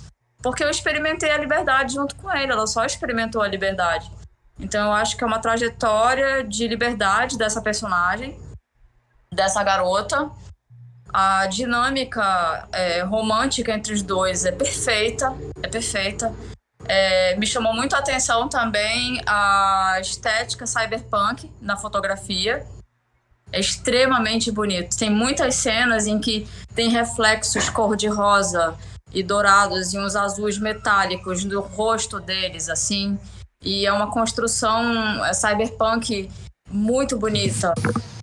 porque eu experimentei a liberdade junto com ele, ela só experimentou a liberdade. Então eu acho que é uma trajetória de liberdade dessa personagem, dessa garota. A dinâmica é, romântica entre os dois é perfeita, é perfeita. É, me chamou muito a atenção também a estética cyberpunk na fotografia é extremamente bonito. Tem muitas cenas em que tem reflexos cor-de-rosa e dourados e uns azuis metálicos no rosto deles, assim. E é uma construção é cyberpunk muito bonita.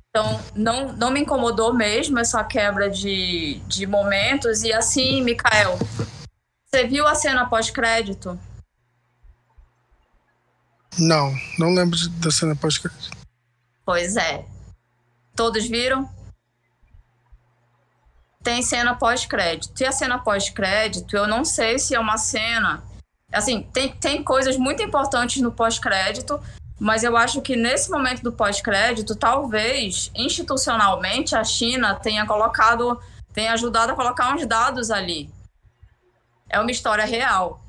Então, não, não me incomodou mesmo essa quebra de, de momentos. E assim, Mikael, você viu a cena pós-crédito? Não, não lembro da cena pós-crédito. Pois é. Todos viram? Tem cena pós-crédito. E a cena pós-crédito, eu não sei se é uma cena. Assim, tem, tem coisas muito importantes no pós-crédito, mas eu acho que nesse momento do pós-crédito, talvez institucionalmente a China tenha colocado, tenha ajudado a colocar uns dados ali. É uma história real.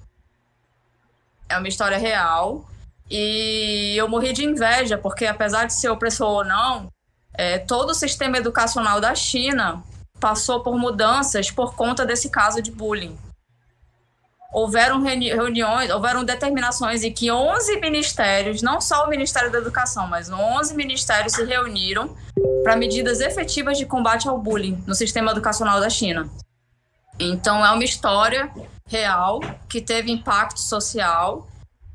É uma história real. E eu morri de inveja, porque apesar de ser opressor ou não, é, todo o sistema educacional da China passou por mudanças por conta desse caso de bullying. Houveram reuniões, houveram determinações em que 11 ministérios, não só o Ministério da Educação, mas 11 ministérios se reuniram para medidas efetivas de combate ao bullying no sistema educacional da China. Então, é uma história real que teve impacto social,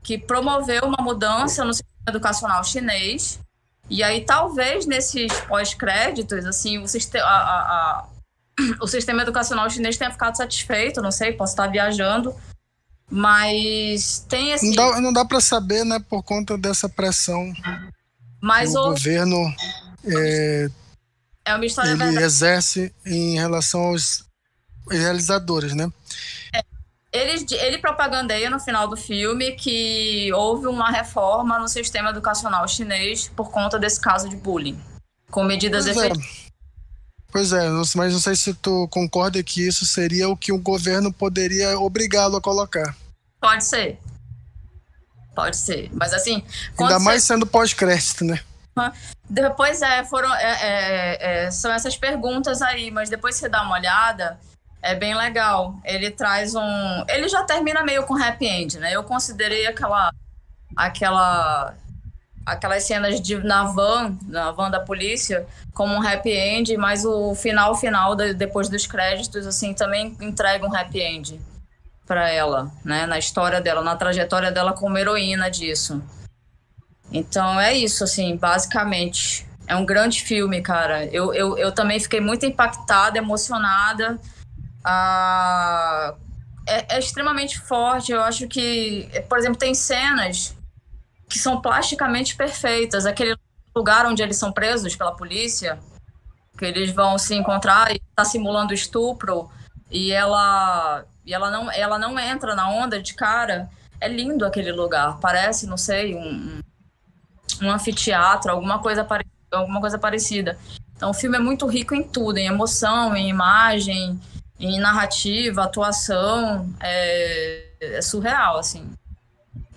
que promoveu uma mudança no sistema educacional chinês e aí, talvez nesses pós-créditos, assim, o sistema, a, a, o sistema educacional chinês tenha ficado satisfeito, não sei, posso estar viajando, mas tem esse. Não dá, não dá para saber, né, por conta dessa pressão. Mas o, o governo é, é uma história ele verdade. exerce em relação aos realizadores, né? Ele, ele propagandeia no final do filme que houve uma reforma no sistema educacional chinês por conta desse caso de bullying, com medidas pois efetivas. É. Pois é, mas não sei se tu concorda que isso seria o que o governo poderia obrigá-lo a colocar. Pode ser. Pode ser. Mas assim. Ainda mais sendo pós-crédito, né? Depois é, foram. É, é, é, são essas perguntas aí, mas depois você dá uma olhada É bem legal. Ele traz um. Ele já termina meio com happy end, né? Eu considerei aquela. aquela. aquelas cenas de, na van, na van da polícia, como um happy end, mas o final final, depois dos créditos, assim, também entrega um happy end para ela, né? Na história dela, na trajetória dela como heroína disso. Então é isso, assim, basicamente. É um grande filme, cara. Eu, eu, eu também fiquei muito impactada, emocionada. É, é extremamente forte. Eu acho que, por exemplo, tem cenas que são plasticamente perfeitas. Aquele lugar onde eles são presos pela polícia, que eles vão se encontrar e tá simulando estupro e ela e ela não ela não entra na onda de cara. É lindo aquele lugar. Parece, não sei, um, um anfiteatro, alguma coisa, alguma coisa parecida. Então o filme é muito rico em tudo, em emoção, em imagem, em narrativa, atuação. É, é surreal, assim.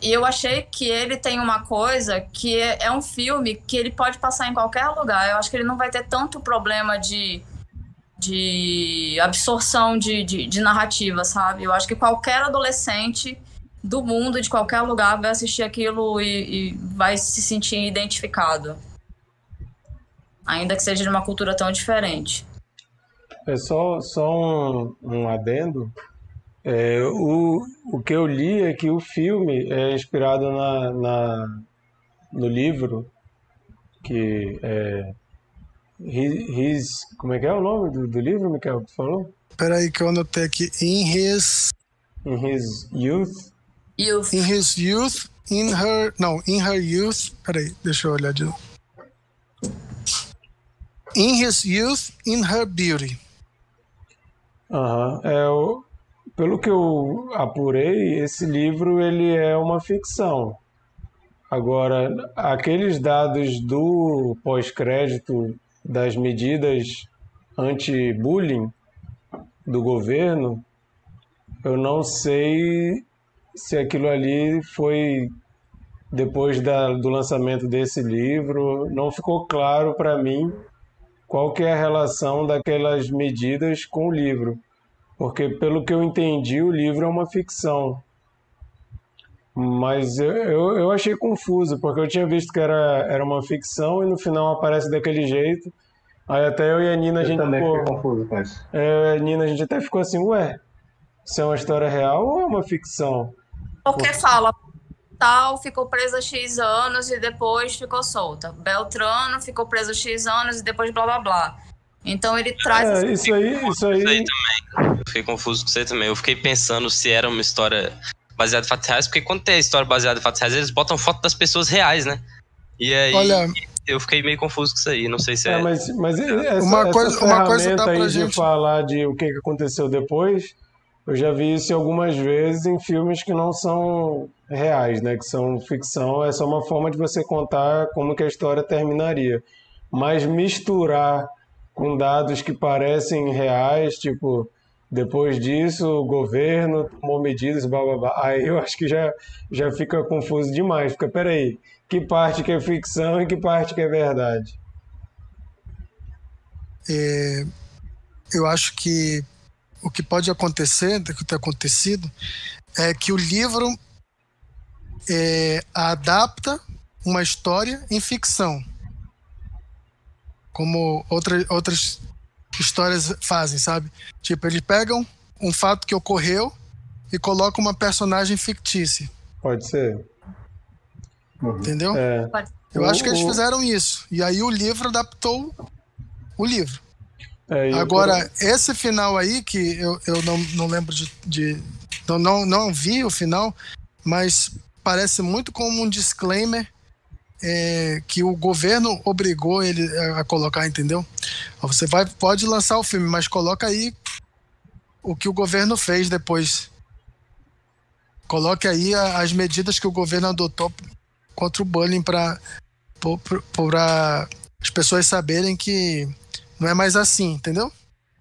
E eu achei que ele tem uma coisa que é, é, um filme que ele pode passar em qualquer lugar. Eu acho que ele não vai ter tanto problema de, de absorção de, de, de narrativa, sabe? Eu acho que qualquer adolescente do mundo, de qualquer lugar, vai assistir aquilo e, e vai se sentir identificado. Ainda que seja de uma cultura tão diferente. É só, só um, um adendo. É, o, o que eu li é que o filme é inspirado na, na no livro que é his, como é que é o nome do, do livro, Michael, que falou? Peraí que eu anotei aqui. In his... In his youth? Youth. In his youth, in her. Não, in her youth. Peraí, deixa eu olhar de novo. In his youth, in her beauty. Uhum. É, o, pelo que eu apurei, esse livro ele é uma ficção. Agora, aqueles dados do pós-crédito das medidas anti-bullying do governo, eu não sei se aquilo ali foi depois da, do lançamento desse livro, não ficou claro para mim qual que é a relação daquelas medidas com o livro. Porque, pelo que eu entendi, o livro é uma ficção. Mas eu, eu, eu achei confuso, porque eu tinha visto que era, era uma ficção e no final aparece daquele jeito. Aí até eu e a Nina, a gente também ficou... confuso com isso. É, a Nina, a gente até ficou assim, ué, isso é uma história real ou é uma ficção? Porque fala, tal ficou presa X anos e depois ficou solta. Beltrano ficou preso X anos e depois blá blá blá. Então ele traz. É, isso aí, isso aí. Isso aí também. Eu fiquei confuso com você também. Eu fiquei pensando se era uma história baseada em fatos reais, porque quando tem a história baseada em fatos reais, eles botam foto das pessoas reais, né? E aí. Olha. Eu fiquei meio confuso com isso aí, não sei se é. é mas, mas essa, uma coisa, essa uma coisa dá pra gente falar de o que aconteceu depois eu já vi isso algumas vezes em filmes que não são reais, né? Que são ficção. É só uma forma de você contar como que a história terminaria. Mas misturar com dados que parecem reais, tipo, depois disso o governo tomou medidas, blá, blá, blá. Aí eu acho que já, já fica confuso demais. Fica, peraí, que parte que é ficção e que parte que é verdade? É, eu acho que o que pode acontecer, o que tem acontecido, é que o livro é, adapta uma história em ficção, como outra, outras histórias fazem, sabe? Tipo, eles pegam um fato que ocorreu e colocam uma personagem fictícia. Pode ser. Entendeu? É. Eu acho que eles fizeram isso. E aí o livro adaptou o livro. É, Agora, esse final aí, que eu, eu não, não lembro de. de não, não, não vi o final, mas parece muito como um disclaimer é, que o governo obrigou ele a colocar, entendeu? Você vai, pode lançar o filme, mas coloca aí o que o governo fez depois. Coloque aí as medidas que o governo adotou contra o bullying para as pessoas saberem que não é mais assim, entendeu?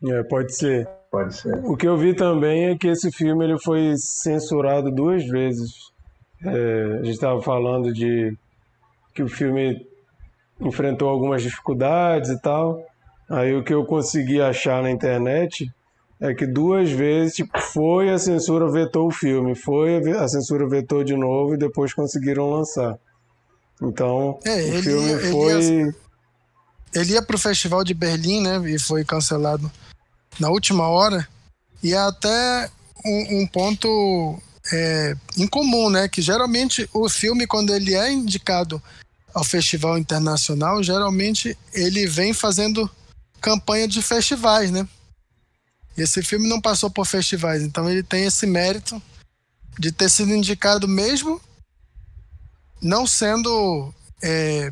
É, pode ser. Pode ser. O que eu vi também é que esse filme ele foi censurado duas vezes. É, a gente estava falando de que o filme enfrentou algumas dificuldades e tal. Aí o que eu consegui achar na internet é que duas vezes tipo, foi a censura vetou o filme, foi a censura vetou de novo e depois conseguiram lançar. Então, É, o ele filme ele foi. ia- Ele ia pro Festival de Berlim, né? E foi cancelado na última hora. E até um, um ponto é, incomum, né? Que geralmente o filme, quando ele é indicado ao festival internacional, geralmente ele vem fazendo campanha de festivais, né? Esse filme não passou por festivais, então ele tem esse mérito de ter sido indicado mesmo não sendo é,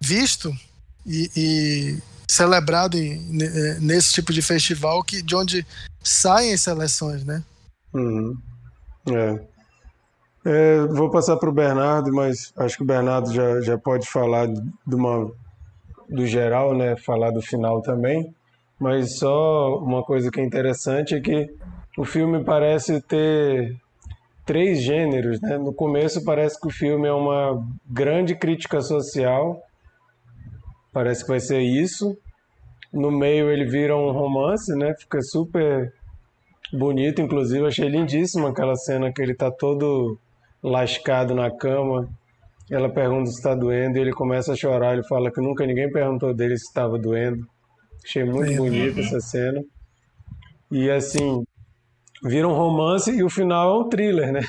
visto e, e celebrado em- eh, nesse tipo de festival que de onde saem as seleções, né? Uhum. É. É, vou passar para o Bernardo, mas acho que o Bernardo já, já pode falar de uma, do geral, né? Falar do final também. Mas só uma coisa que é interessante é que o filme parece ter três gêneros, né? No começo parece que o filme é uma grande crítica social, parece que vai ser isso. No meio ele vira um romance, né? Fica super bonito, inclusive achei lindíssima aquela cena que ele tá todo lascado na cama. Ela pergunta se está doendo e ele começa a chorar. Ele fala que nunca ninguém perguntou dele se estava doendo. Achei muito É. bonita essa cena. E assim, vira um romance e o final é um thriller, né?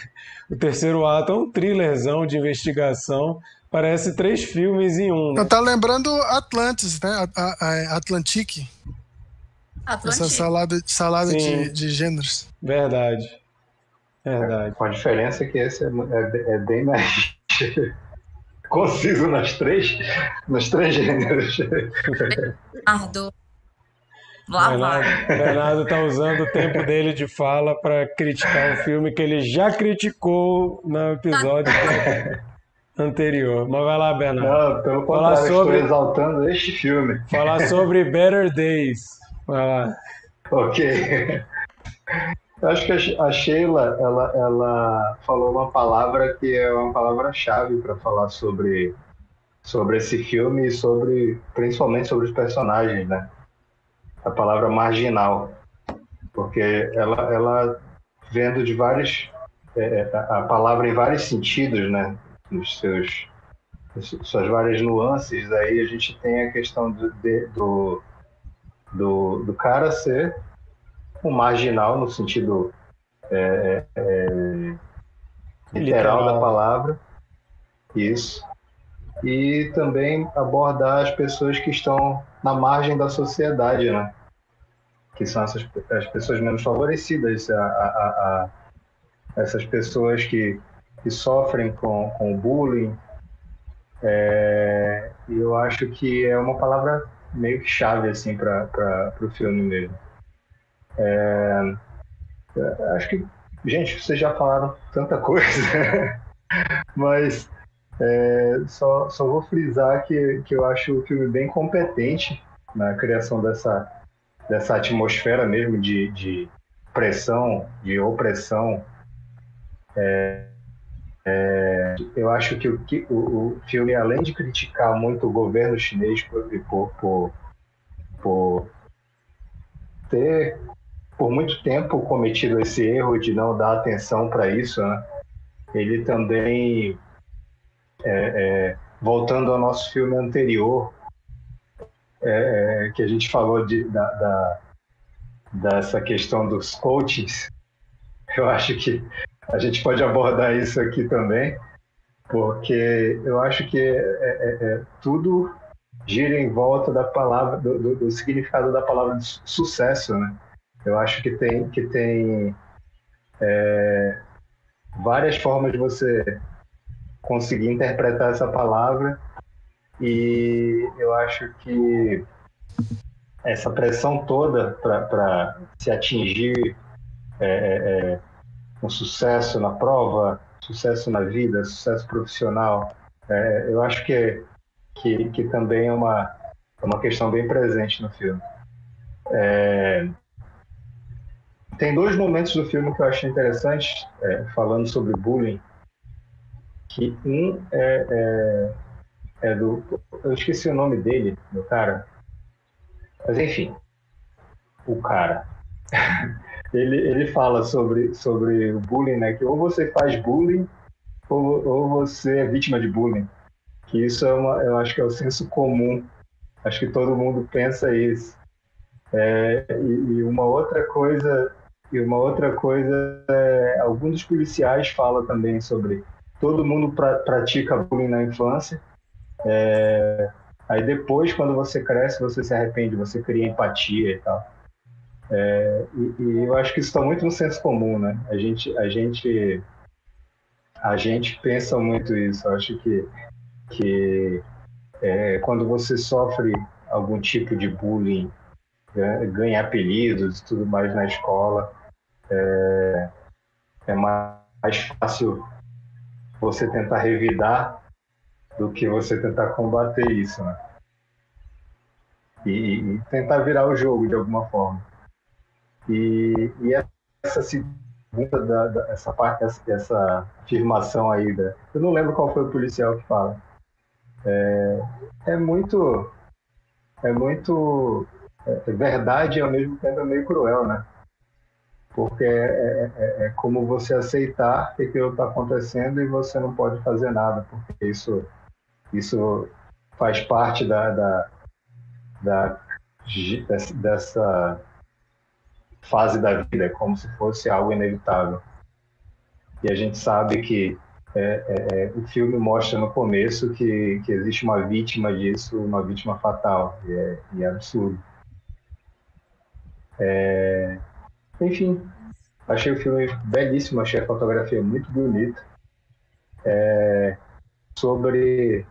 O terceiro ato é um thrillerzão de investigação. Parece três filmes em um. né? Tá lembrando Atlantis, né? A, a, a Atlantique, essa salada, salada Sim. de, de gêneros. Verdade. Verdade. Com a diferença que esse é, é- é bem mais conciso nas três, nos três gêneros. Bernardo. Lá vai. Bernardo, Bernardo tá usando o tempo dele de fala para criticar um filme que ele já criticou no episódio anterior. Mas vai lá, Bernardo. Não, pelo Falar sobre- estou exaltando este filme. Falar sobre Better Days. Vai lá. Ok. Acho que a She- a Sheila, ela, ela falou uma palavra que é uma palavra-chave para falar sobre, sobre esse filme e sobre, principalmente sobre os personagens, né? A palavra marginal. Porque ela, ela vendo de vários, é, a a palavra em vários sentidos, né? Nos seus, suas várias nuances, aí a gente tem a questão do, de- do, do, do cara ser um marginal no sentido é, é, literal, Literal. da palavra, isso, e também abordar as pessoas que estão na margem da sociedade, né? Que são essas as pessoas menos favorecidas, a, a- a- essas pessoas que, que sofrem com, com o bullying. É, eu acho que é uma palavra meio que chave assim para o filme mesmo. É, é, acho que, gente, vocês já falaram tanta coisa, mas é, só, só vou frisar que, que eu acho o filme bem competente na criação dessa, dessa atmosfera mesmo de, de pressão, de opressão. É, é, eu acho que o, o, o filme, além de criticar muito o governo chinês por, por, por, por ter por muito tempo cometido esse erro de não dar atenção para isso, né? ele também, é, é, voltando ao nosso filme anterior, é, é, que a gente falou de, da, da- dessa questão dos coachings, eu acho que a gente pode abordar isso aqui também, porque eu acho que é- é- é- tudo gira em volta da palavra, do, do- do significado da palavra sucesso, né? Eu acho que tem, que tem é, várias formas de você conseguir interpretar essa palavra e eu acho que essa pressão toda para se atingir é, é, é, um sucesso na prova, sucesso na vida, sucesso profissional, é, eu acho que, que, que também é uma, é uma questão bem presente no filme. É, tem dois momentos do filme que eu achei interessantes, é, falando sobre bullying, que um é, é, é do... Eu esqueci o nome dele, do cara. Mas enfim, o cara. ele, ele fala sobre, sobre o bullying, né? Que ou você faz bullying ou, ou você é vítima de bullying. Que isso é uma, eu acho que é o senso comum. Acho que todo mundo pensa isso. É, e, e, uma outra coisa, e uma outra coisa, é, alguns dos policiais falam também sobre todo mundo pra, pratica bullying na infância. É, aí depois, quando você cresce, você se arrepende, você cria empatia e tal. É, e, e, eu acho que isso está muito no senso comum, né? A gente, a gente, a gente pensa muito isso. Eu acho que, que é, quando você sofre algum tipo de bullying, né, ganha apelidos e tudo mais na escola, é, é mais fácil você tentar revidar do que você tentar combater isso, né? E, e tentar virar o jogo de alguma forma. E, e essa segunda, da, da, essa parte, essa, afirmação aí, da, eu não lembro qual foi o policial que fala. É, é muito, é muito é, é verdade e ao mesmo tempo é meio cruel, né? Porque é, é, é, é como você aceitar que aquilo está acontecendo e você não pode fazer nada, porque isso, isso faz parte da, da, da dessa fase da vida, é como se fosse algo inevitável. E a gente sabe que é, é, é, o filme mostra no começo que, que existe uma vítima disso, uma vítima fatal, e é, e é absurdo. É, enfim, achei o filme belíssimo, achei a fotografia muito bonita. É, sobre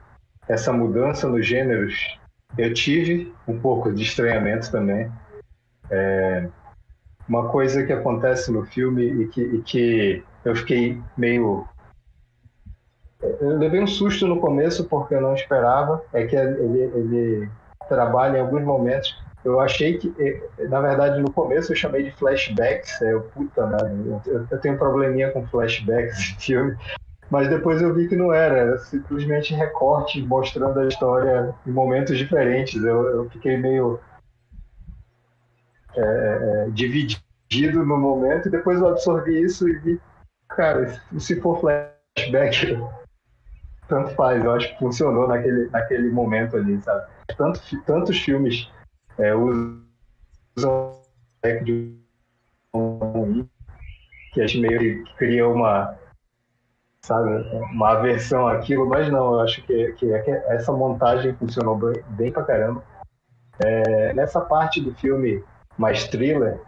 essa mudança nos gêneros, eu tive um pouco de estranhamento também. É, uma coisa que acontece no filme e que, e que eu fiquei meio. Eu levei um susto no começo porque eu não esperava. É que ele, ele trabalha em alguns momentos. Eu achei que, na verdade, no começo eu chamei de flashbacks. É, eu, puta, né? eu, eu tenho probleminha com flashbacks de filme. Mas depois eu vi que não era, era simplesmente recorte mostrando a história em momentos diferentes. Eu, eu fiquei meio é, é, dividido no momento, e depois eu absorvi isso e vi, cara, se for flashback, tanto faz, eu acho que funcionou naquele, naquele momento ali, sabe? Tanto, tantos filmes é, usam de que a gente meio que cria uma sabe, uma aversão àquilo, mas não, eu acho que, que, essa montagem funcionou bem, bem pra caramba. É, nessa parte do filme mais thriller,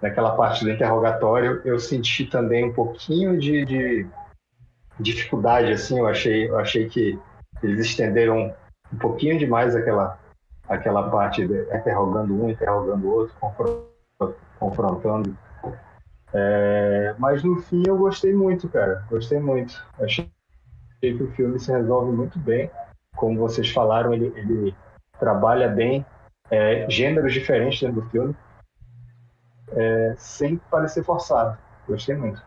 naquela parte do interrogatório, eu senti também um pouquinho de, de dificuldade, assim, eu achei, eu achei que eles estenderam um pouquinho demais aquela, aquela parte de interrogando um, interrogando o outro, confrontando. É, mas no fim eu gostei muito, cara, gostei muito. Achei que o filme se resolve muito bem, como vocês falaram, ele, ele trabalha bem é, gêneros diferentes dentro do filme é, sem parecer forçado. Gostei muito.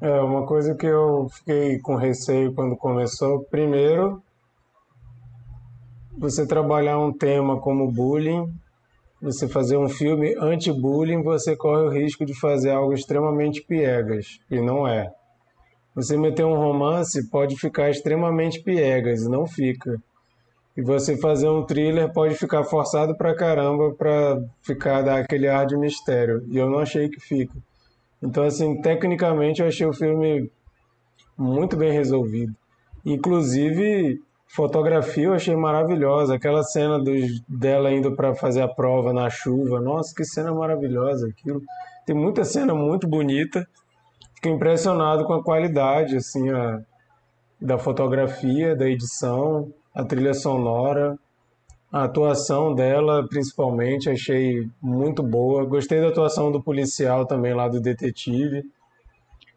É, uma coisa que eu fiquei com receio quando começou, primeiro, você trabalhar um tema como bullying, você fazer um filme anti-bullying, você corre o risco de fazer algo extremamente piegas, e não é. Você meter um romance pode ficar extremamente piegas, e não fica. E você fazer um thriller pode ficar forçado pra caramba pra ficar dar aquele ar de mistério. E eu não achei que fica. Então, assim, tecnicamente eu achei o filme muito bem resolvido. Inclusive, fotografia eu achei maravilhosa. Aquela cena dos, dela indo para fazer a prova na chuva. Nossa, que cena maravilhosa aquilo. Tem muita cena muito bonita. Fiquei impressionado com a qualidade, assim, a, da fotografia, da edição a trilha sonora, a atuação dela, principalmente, achei muito boa. Gostei da atuação do policial também lá do detetive,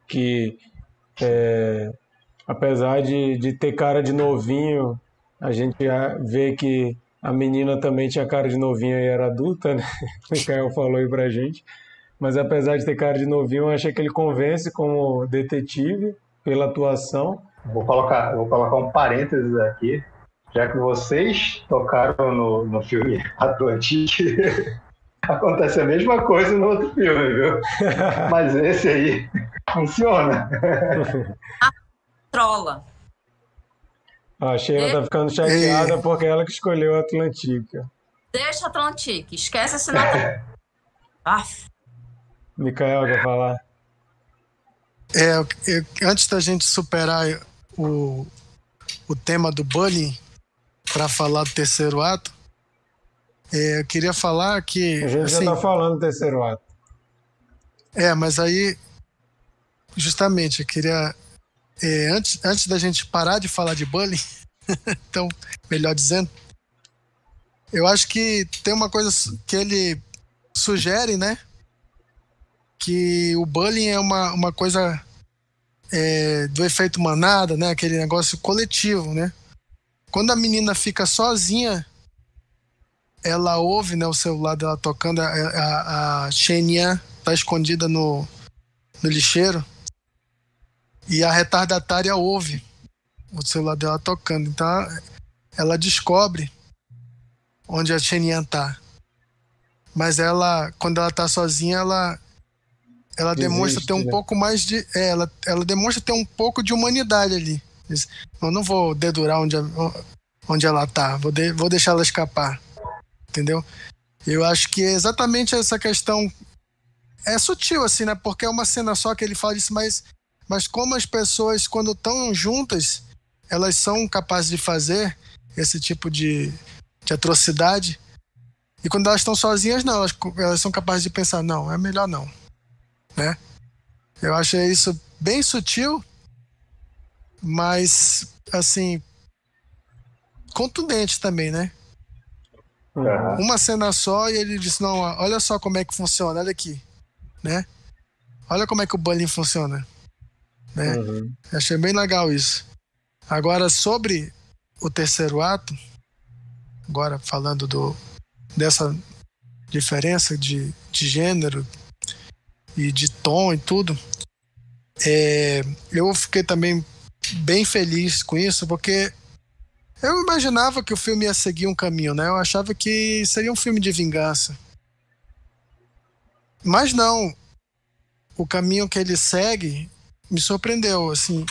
que é, apesar de, de ter cara de novinho, a gente vê que a menina também tinha cara de novinha e era adulta, né? O Caio falou aí pra gente. Mas apesar de ter cara de novinho, eu achei que ele convence como detetive pela atuação. Vou colocar, vou colocar um parênteses aqui já que vocês tocaram no, no filme Atlantique, acontece a mesma coisa no outro filme, viu? Mas esse aí funciona. Trola. A Sheila tá ficando chateada porque ela que escolheu a Atlantica. Deixa Atlantique, esquece esse nome. ah, Mikael quer falar? É, eu- eu- antes da gente superar o, o tema do bullying para falar do terceiro ato, é, eu queria falar que A gente assim, já tá falando do terceiro ato. É, mas aí, justamente, eu queria. é, antes, antes da gente parar de falar de bullying, então, melhor dizendo, eu acho que tem uma coisa que ele sugere, né? Que o bullying é uma, uma coisa é, do efeito manada, né? Aquele negócio coletivo, né? Quando a menina fica sozinha, ela ouve né, o celular dela tocando, a, a, a Xenia tá escondida no, no lixeiro e a retardatária ouve o celular dela tocando. Então ela descobre onde a Xenia tá. Mas ela, quando ela tá sozinha, ela ela demonstra Existe, ter um né? pouco mais de. é, ela, ela demonstra ter um pouco de humanidade ali. Eu não vou dedurar onde, onde ela tá, vou, de- vou deixar ela escapar. Entendeu? Eu acho que é exatamente essa questão. É sutil, assim, né? Porque é uma cena só que ele fala disso, mas, mas como as pessoas, quando estão juntas, elas são capazes de fazer esse tipo de, de atrocidade. E quando elas estão sozinhas, não, elas, elas são capazes de pensar, não, é melhor não. Né? Eu achei isso bem sutil, mas, assim, contundente também, né? Aham. uma cena só e ele disse: Não, olha só como é que funciona, olha aqui, né? Olha como é que o bullying funciona. Né? Uhum. Achei bem legal isso. Agora, sobre o terceiro ato, agora falando do, dessa diferença de, de gênero e de tom e tudo, é, eu fiquei também bem feliz com isso, porque eu imaginava que o filme ia seguir um caminho, né? Eu achava que seria um filme de vingança. Mas não. O caminho que ele segue me surpreendeu, assim.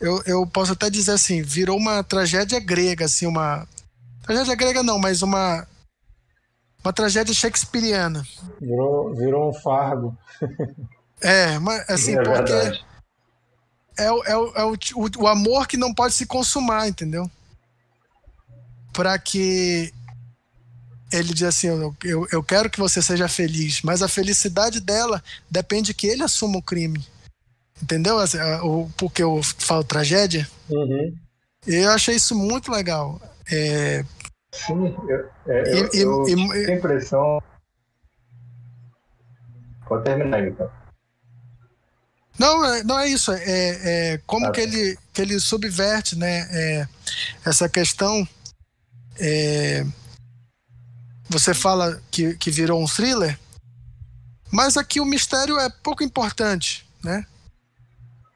Eu, eu posso até dizer assim, virou uma tragédia grega, assim, uma... Tragédia grega não, mas uma... Uma tragédia shakespeariana. Virou, virou um fardo. É, mas assim, é porque verdade. É, o, é, o, é o, o, amor que não pode se consumar, entendeu? Para que ele diz assim: eu, eu, eu quero que você seja feliz, mas a felicidade dela depende que ele assuma o crime. Entendeu? Assim, o, porque eu falo tragédia. Uhum. E eu achei isso muito legal. É, Sim, eu, é, eu, E- e- eu e- tive a impressão. Pode terminar aí, então. Não, é- não é isso. É, é como que, ele, que ele subverte né, é, essa questão. é, você fala que, que virou um thriller, mas aqui o mistério é pouco importante. Né?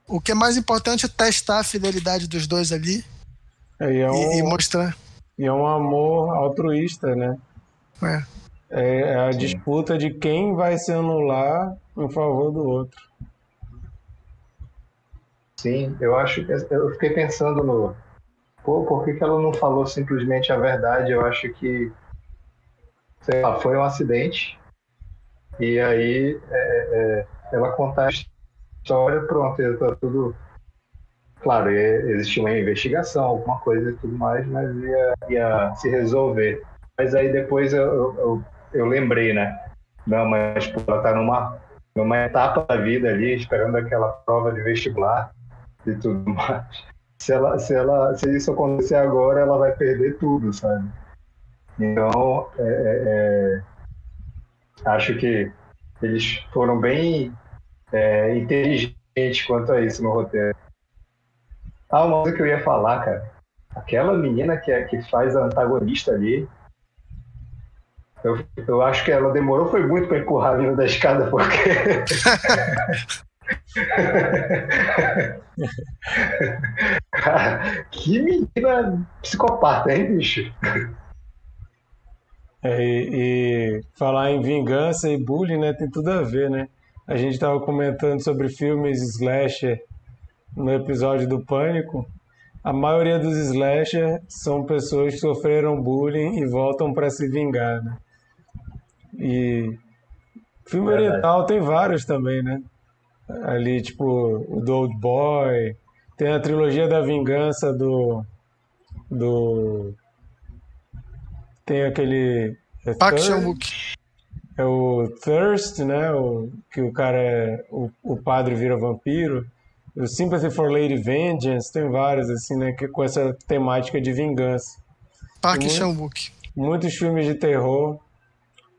O que é mais importante é testar a fidelidade dos dois ali E é, e, e um, mostrar. e é um amor altruísta, né? É. É, é a disputa de quem vai se anular em favor do outro. Sim, eu acho eu fiquei pensando no. Pô, por que, que ela não falou simplesmente a verdade? Eu acho que. Sei lá, foi um acidente. E aí é, é, ela contar a história, pronto, tá tudo. Claro, ia, existia uma investigação, alguma coisa e tudo mais, mas ia, ia se resolver. Mas aí depois eu, eu, eu, lembrei, né? Não, mas ela tá numa, numa etapa da vida ali, esperando aquela prova de vestibular e tudo mais. Se, ela, se, ela, se isso acontecer agora, ela vai perder tudo, sabe? Então, é, é, é, acho que eles foram bem é, inteligentes quanto a isso no roteiro. Ah, uma coisa que eu ia falar, cara. Aquela menina que, é, que faz a antagonista ali, eu, eu acho que ela demorou foi muito para empurrar a menina da escada, porque Cara, que menina psicopata, hein, bicho? É, e, e falar em vingança e bullying, né, tem tudo a ver, né? A gente estava comentando sobre filmes slasher no episódio do Pânico. A maioria dos slasher são pessoas que sofreram bullying e voltam para se vingar, né? E filme Verdade. oriental tem vários também, né? Ali, tipo, o do Old Boy, tem a trilogia da vingança do. do. Tem aquele. é Park? Chan-wook. É o Thirst, né? O, que o cara é. O, o padre vira vampiro. O Sympathy for Lady Vengeance, tem vários, assim, né? Que, com essa temática de vingança. Park. Chan-wook. Muitos filmes de terror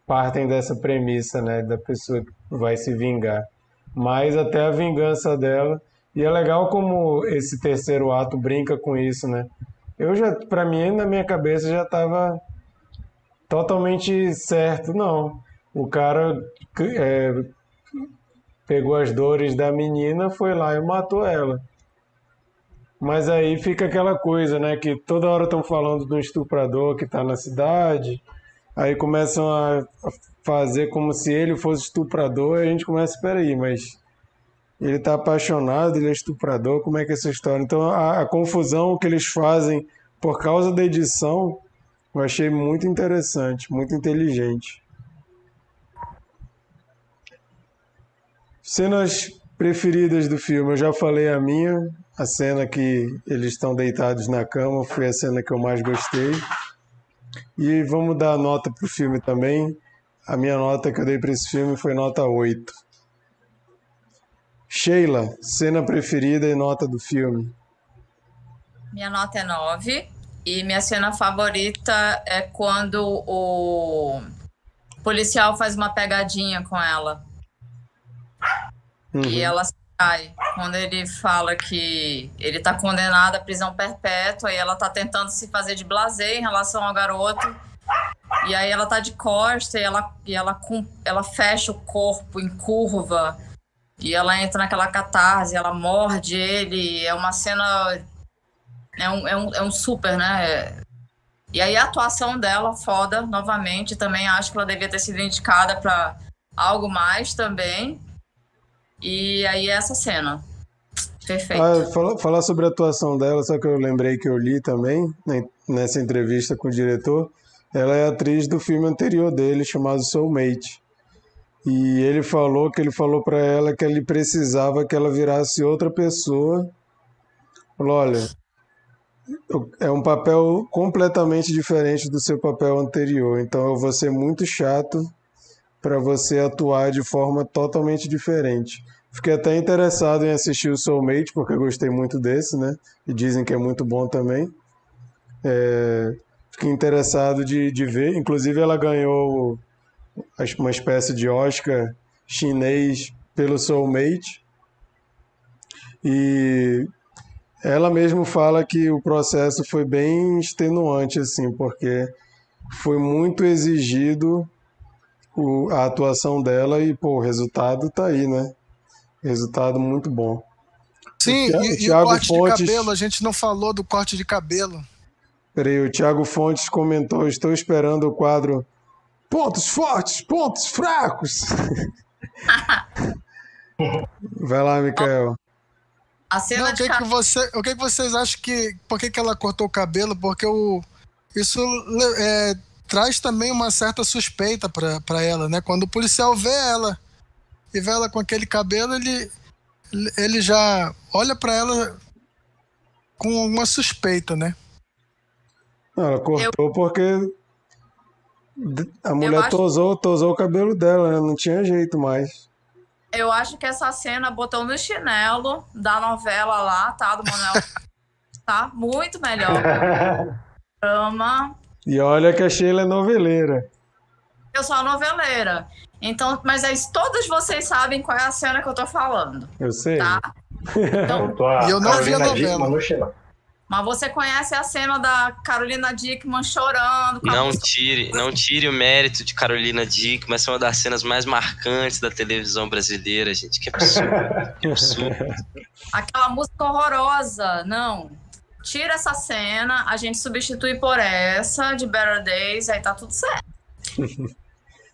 partem dessa premissa, né? Da pessoa que vai se vingar. Mas até a vingança dela. E é legal como esse terceiro ato brinca com isso, né? Eu já, pra mim, na minha cabeça já tava totalmente certo. Não. O cara é, pegou as dores da menina, foi lá e matou ela. Mas aí fica aquela coisa, né? Que toda hora estão falando do estuprador que tá na cidade. Aí começam a fazer como se ele fosse estuprador. A gente começa, peraí, mas ele tá apaixonado, ele é estuprador, como é que é essa história? Então a, a confusão que eles fazem por causa da edição, eu achei muito interessante, muito inteligente. Cenas preferidas do filme, eu já falei a minha, a cena que eles estão deitados na cama foi a cena que eu mais gostei. E vamos dar nota pro filme também. A minha nota que eu dei para esse filme foi nota 8. Sheila, cena preferida e nota do filme. Minha nota é 9. E minha cena favorita é quando o policial faz uma pegadinha com ela. Uhum. E ela sai. Quando ele fala que ele tá condenado à prisão perpétua e ela tá tentando se fazer de blazer em relação ao garoto. E aí ela tá de costa e ela, e ela, ela fecha o corpo em curva. E ela entra naquela catarse, ela morde ele. É uma cena. É um, é um, é um super, né? E aí a atuação dela, foda, novamente. Também acho que ela devia ter sido indicada para algo mais também. E aí essa cena. Perfeito. Ah, fala- falar sobre a atuação dela, só que eu lembrei que eu li também, né, nessa entrevista com o diretor. Ela é atriz do filme anterior dele, chamado Soulmate. E ele falou que ele falou para ela que ele precisava que ela virasse outra pessoa. Falou, olha, é um papel completamente diferente do seu papel anterior, então eu vou ser muito chato para você atuar de forma totalmente diferente. Fiquei até interessado em assistir o Soulmate, porque gostei muito desse, né? E dizem que é muito bom também. É, Fiquei interessado de, de ver. Inclusive, ela ganhou uma espécie de Oscar chinês pelo Soulmate. E ela mesma fala que o processo foi bem extenuante, assim, porque foi muito exigido o- a atuação dela e, pô, o resultado tá aí, né? Resultado muito bom. Sim, O Thi- e, e o Thiago corte Fontes- de cabelo, a gente não falou do corte de cabelo. Peraí, o Thiago Fontes comentou: estou esperando o quadro Pontos Fortes, Pontos Fracos. Vai lá, Mikael. A Não, cena o de que, que cabelo. você, o que, que vocês acham que. Por que, que ela cortou o cabelo? Porque o, isso é, traz também uma certa suspeita pra pra ela, né? Quando o policial vê ela e vê ela com aquele cabelo, ele, ele já olha pra ela com uma suspeita, né? Não, ela cortou porque a mulher acho- tosou, tosou o cabelo dela, né? Não tinha jeito mais. Eu acho que essa cena botou no chinelo da novela lá, tá? Do Manuel. tá? Muito melhor. Drama. E olha que a Sheila é noveleira. Eu sou a noveleira. Então, mas aí todos vocês sabem qual é a cena que eu tô falando, Eu sei. tá? Então, Botou a E eu não vi a novela. Mas você conhece a cena da Carolina Dickman chorando. com a Não música- tire, não tire o mérito de Carolina Dickman, essa é uma das cenas mais marcantes da televisão brasileira, gente. Que absurdo, que absurdo. Aquela música horrorosa. Não. Tira essa cena, a gente substitui por essa de Better Days, aí tá tudo certo.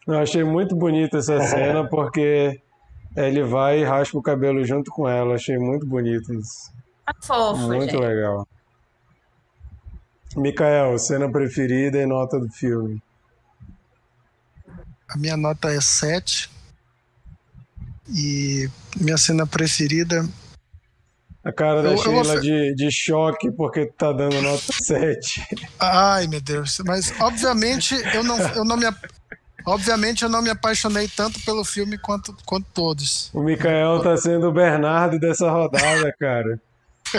Eu achei muito bonita essa cena porque ele vai e raspa o cabelo junto com ela. Achei muito bonito isso. É fofo, Muito gente. legal. Mikael, cena preferida e nota do filme. A minha nota é 7. E minha cena preferida. A cara da Eu- Sheila de, de choque porque tá dando nota 7. Ai, meu Deus. Mas, obviamente, eu não, eu não me. Obviamente, eu não me apaixonei tanto pelo filme quanto, quanto todos. O Mikael tá sendo o Bernardo dessa rodada, cara.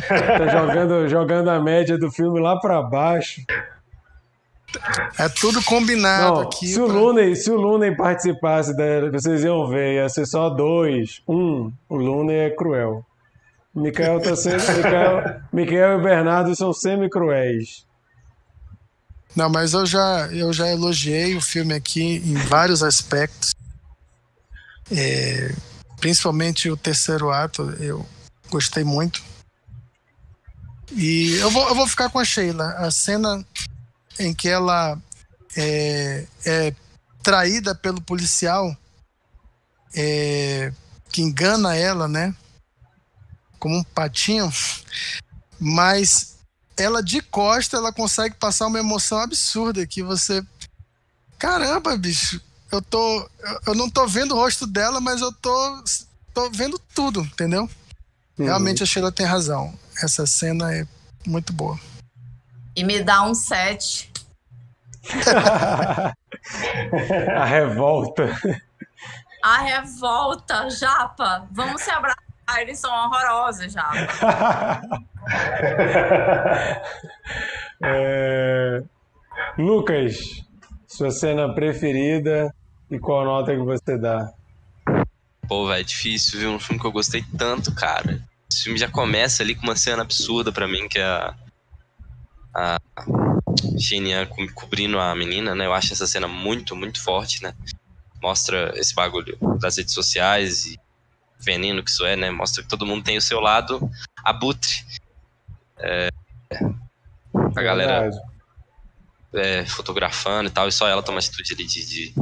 Tá jogando, jogando a média do filme lá pra baixo. É tudo combinado Não, aqui. se o pra- Looney, se o Looney participasse dela, vocês iam ver, ia ser só dois. Um, o Looney é cruel. O Mikael tá sendo. Mikael e o Bernardo são semi-cruéis. Não, mas eu já, eu já elogiei o filme aqui em vários aspectos. É, principalmente o terceiro ato, eu gostei muito. E eu vou, eu vou ficar com a Sheila. A cena em que ela é, é traída pelo policial é, que engana ela, né? Como um patinho. Mas ela de costa, ela consegue passar uma emoção absurda que você. Caramba, bicho, eu tô. eu- não tô vendo o rosto dela, mas eu tô. tô vendo tudo, entendeu? Realmente a Sheila tem razão. Essa cena é muito boa. E me dá um 7. A revolta. A revolta, Japa. Vamos se abraçar. Eles são horrorosos, Japa. É, Lucas, sua cena preferida e qual nota que você dá? Pô, velho, difícil, viu? Um filme que eu gostei tanto, cara. Esse filme já começa ali com uma cena absurda pra mim, que é a. A Xenia co- cobrindo a menina, né? Eu acho essa cena muito, muito forte, né? Mostra esse bagulho das redes sociais e veneno que isso é, né? Mostra que todo mundo tem o seu lado abutre. É, a galera é, fotografando e tal, e só ela toma atitude ali de, de,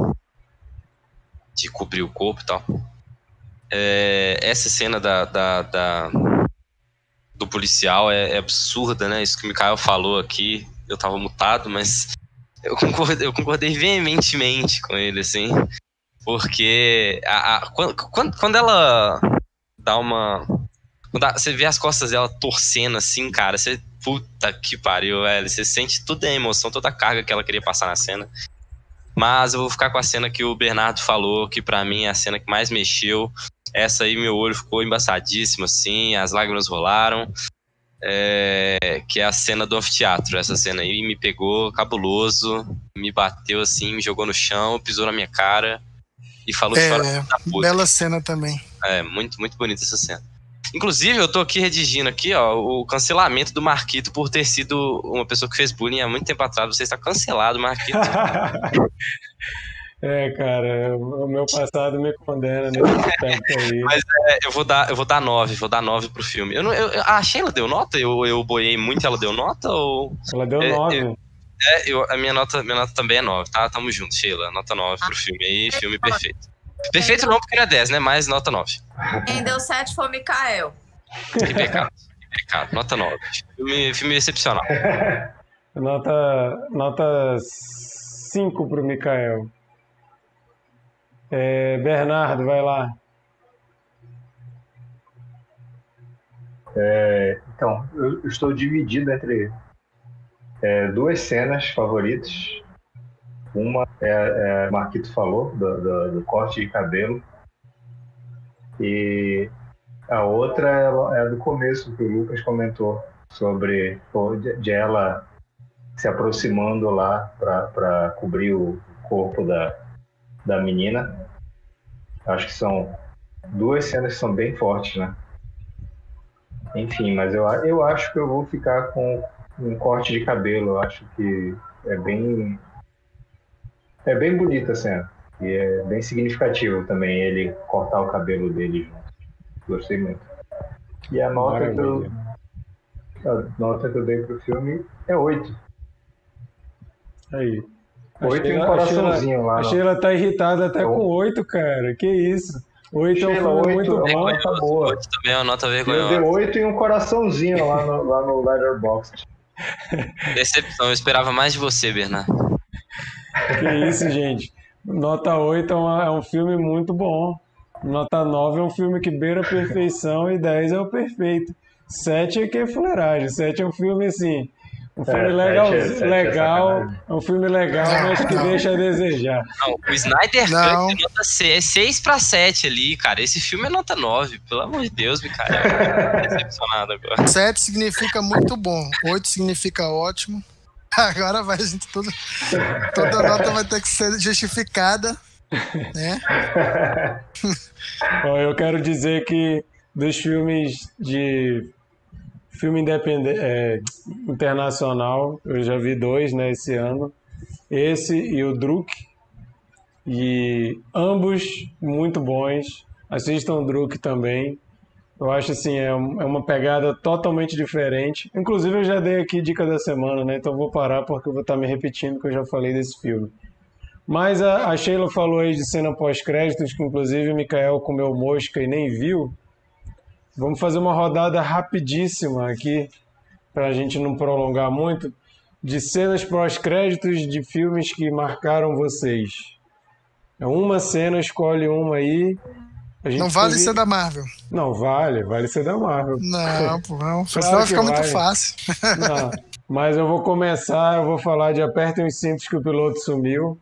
de cobrir o corpo e tal. É, essa cena da, da, da- do policial é, é absurda, né? Isso que o Mikael falou aqui, eu tava mutado, mas eu concordei, eu concordei veementemente com ele, assim, porque a, a- quando, quando, ela dá uma. você vê as costas dela torcendo assim, cara, você. Puta que pariu, velho. Você sente toda a emoção, toda a carga que ela queria passar na cena. Mas eu vou ficar com a cena que o Bernardo falou, que pra mim é a cena que mais mexeu. Essa aí, meu olho ficou embaçadíssimo, assim, as lágrimas rolaram. É, que é a cena do anfiteatro. Essa cena aí me pegou cabuloso, me bateu assim, me jogou no chão, pisou na minha cara e falou É, chora da puta. Bela cena também. É, muito, muito bonita essa cena. Inclusive, eu tô aqui redigindo aqui, ó, o cancelamento do Marquito por ter sido uma pessoa que fez bullying há muito tempo atrás. Você está cancelado, Marquito. É, cara, o meu passado me condena nesse aspecto aí. Mas é, eu vou dar, eu vou dar nove, vou dar nove pro filme. Eu não, eu, a Sheila deu nota? Eu, eu boiei muito, ela deu nota ou Ela deu É, nove. é, eu, a minha nota, minha nota também é nove, tá? Tamo junto, Sheila. Nota nove pro filme aí, filme perfeito. Perfeito não, porque não é 10, né? Mas nota 9. Quem deu 7 foi o Mikael. Que pecado. que pecado. Nota 9. Filme, filme excepcional. Nota, nota 5 pro Mikael. É, Bernardo, vai lá. Então, eu estou dividido entre é, duas cenas favoritas. Uma é, é o Marquito falou, do, do- do corte de cabelo. E a outra é a do começo, que o Lucas comentou, sobre de ela se aproximando lá para cobrir o corpo da, da menina. Acho que são duas cenas que são bem fortes, né? Enfim, mas eu, eu acho que eu vou ficar com um corte de cabelo. Eu acho que é bem. É bem bonita a cena. E é bem significativo também ele cortar o cabelo dele junto. Gostei muito. E a nota, que eu, a nota que eu dei pro filme é 8. Aí. Oito e um Sheila- coraçãozinho lá. A Sheila tá irritada até Então- com oito, cara. Que isso? Oito é um muito é bom. uma- tá boa. Oito também é uma nota Eu dei vergonhosa. oito e um coraçãozinho lá no, lá no Letterboxd. Decepção, eu esperava mais de você, Bernardo. Que isso, gente. Nota 8 é, uma- é um filme muito bom. Nota 9 é um filme que beira a perfeição e 10 é o perfeito. 7 é que é fuleiragem. 7 é um filme assim. Um filme É, legal, é- é legal, é um filme legal, mas que Não. deixa a desejar. Não, o Snyder Não. Cut é nota 6, 6 pra 7 ali, cara. Esse filme é nota 9, pelo amor de Deus, cara. Decepcionado agora. Sete significa muito bom. Oito significa ótimo. Agora vai, gente, tudo, toda nota vai ter que ser justificada, né? Bom, eu quero dizer que dos filmes de filme independente é, internacional, eu já vi dois né, esse ano. Esse e o Druk. E ambos muito bons. Assistam o Druk também. Eu acho assim, é, é uma pegada totalmente diferente. Inclusive eu já dei aqui dica da semana, né? Então vou parar porque eu vou estar me repetindo que eu já falei desse filme. Mas a, a Sheila falou aí de cena pós-créditos, que inclusive o Mikael comeu mosca e nem viu. Vamos fazer uma rodada rapidíssima aqui, para a gente não prolongar muito, de cenas pós-créditos de filmes que marcaram vocês. É uma cena, escolhe uma aí. Não vale teve- ser da Marvel. Não, vale, vale ser da Marvel. Não, pô, não. Claro Senão vai ficar muito vale. fácil. Não, mas eu vou começar, eu vou falar de Apertem os cintos que o piloto sumiu.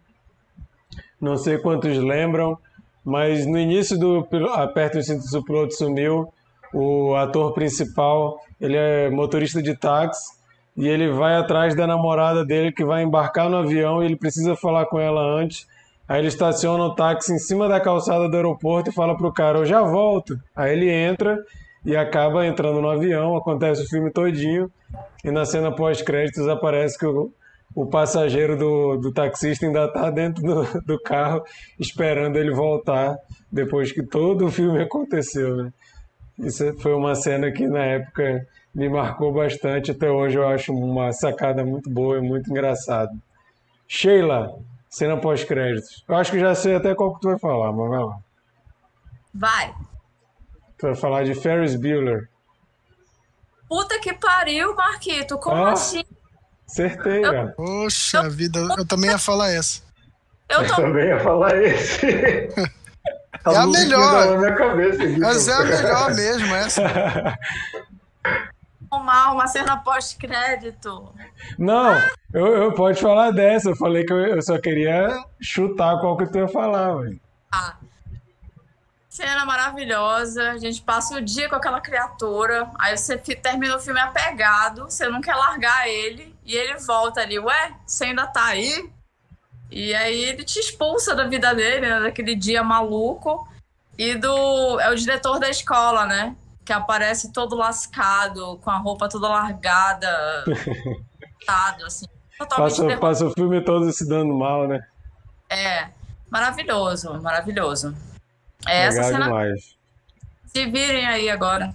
Não sei quantos lembram, mas no início do Apertem os cintos que o piloto sumiu, o ator principal, ele é motorista de táxi e ele vai atrás da namorada dele que vai embarcar no avião e ele precisa falar com ela antes. Aí ele estaciona o táxi em cima da calçada do aeroporto e fala pro cara, eu já volto. Aí ele entra e acaba entrando no avião, acontece o filme todinho e na cena pós-créditos aparece que o, o passageiro do, do taxista ainda está dentro do, do carro esperando ele voltar depois que todo o filme aconteceu, né? Isso foi uma cena que na época me marcou bastante. Até hoje eu acho uma sacada muito boa e muito engraçada. Sheila, cena pós-créditos. Eu acho que já sei até qual que tu vai falar, mas vai lá. Vai. Tu vai falar de Ferris Bueller. Puta que pariu, Marquito. Como Ah. assim? Acertei, cara. Poxa vida, eu também ia falar essa. Eu Eu tô. também ia falar esse. É a melhor. tá Na minha cabeça aqui. Mas é a melhor mesmo, essa. mal uma cena pós-crédito. Não, eu, eu pode falar dessa. Eu falei que eu, eu só queria chutar qual que tu ia falar, velho. Cena maravilhosa. A gente passa o dia com aquela criatura. Aí você termina o filme apegado. Você não quer largar ele. E ele volta ali. Ué, você ainda tá aí? E aí ele te expulsa da vida dele, né? Daquele dia maluco. E do. É o diretor da escola, né? Que aparece todo lascado, com a roupa toda largada. Tado, assim. Passa, passa o filme todo se dando mal, né? É, maravilhoso, maravilhoso. É essa Legal cena. demais. Se virem aí agora.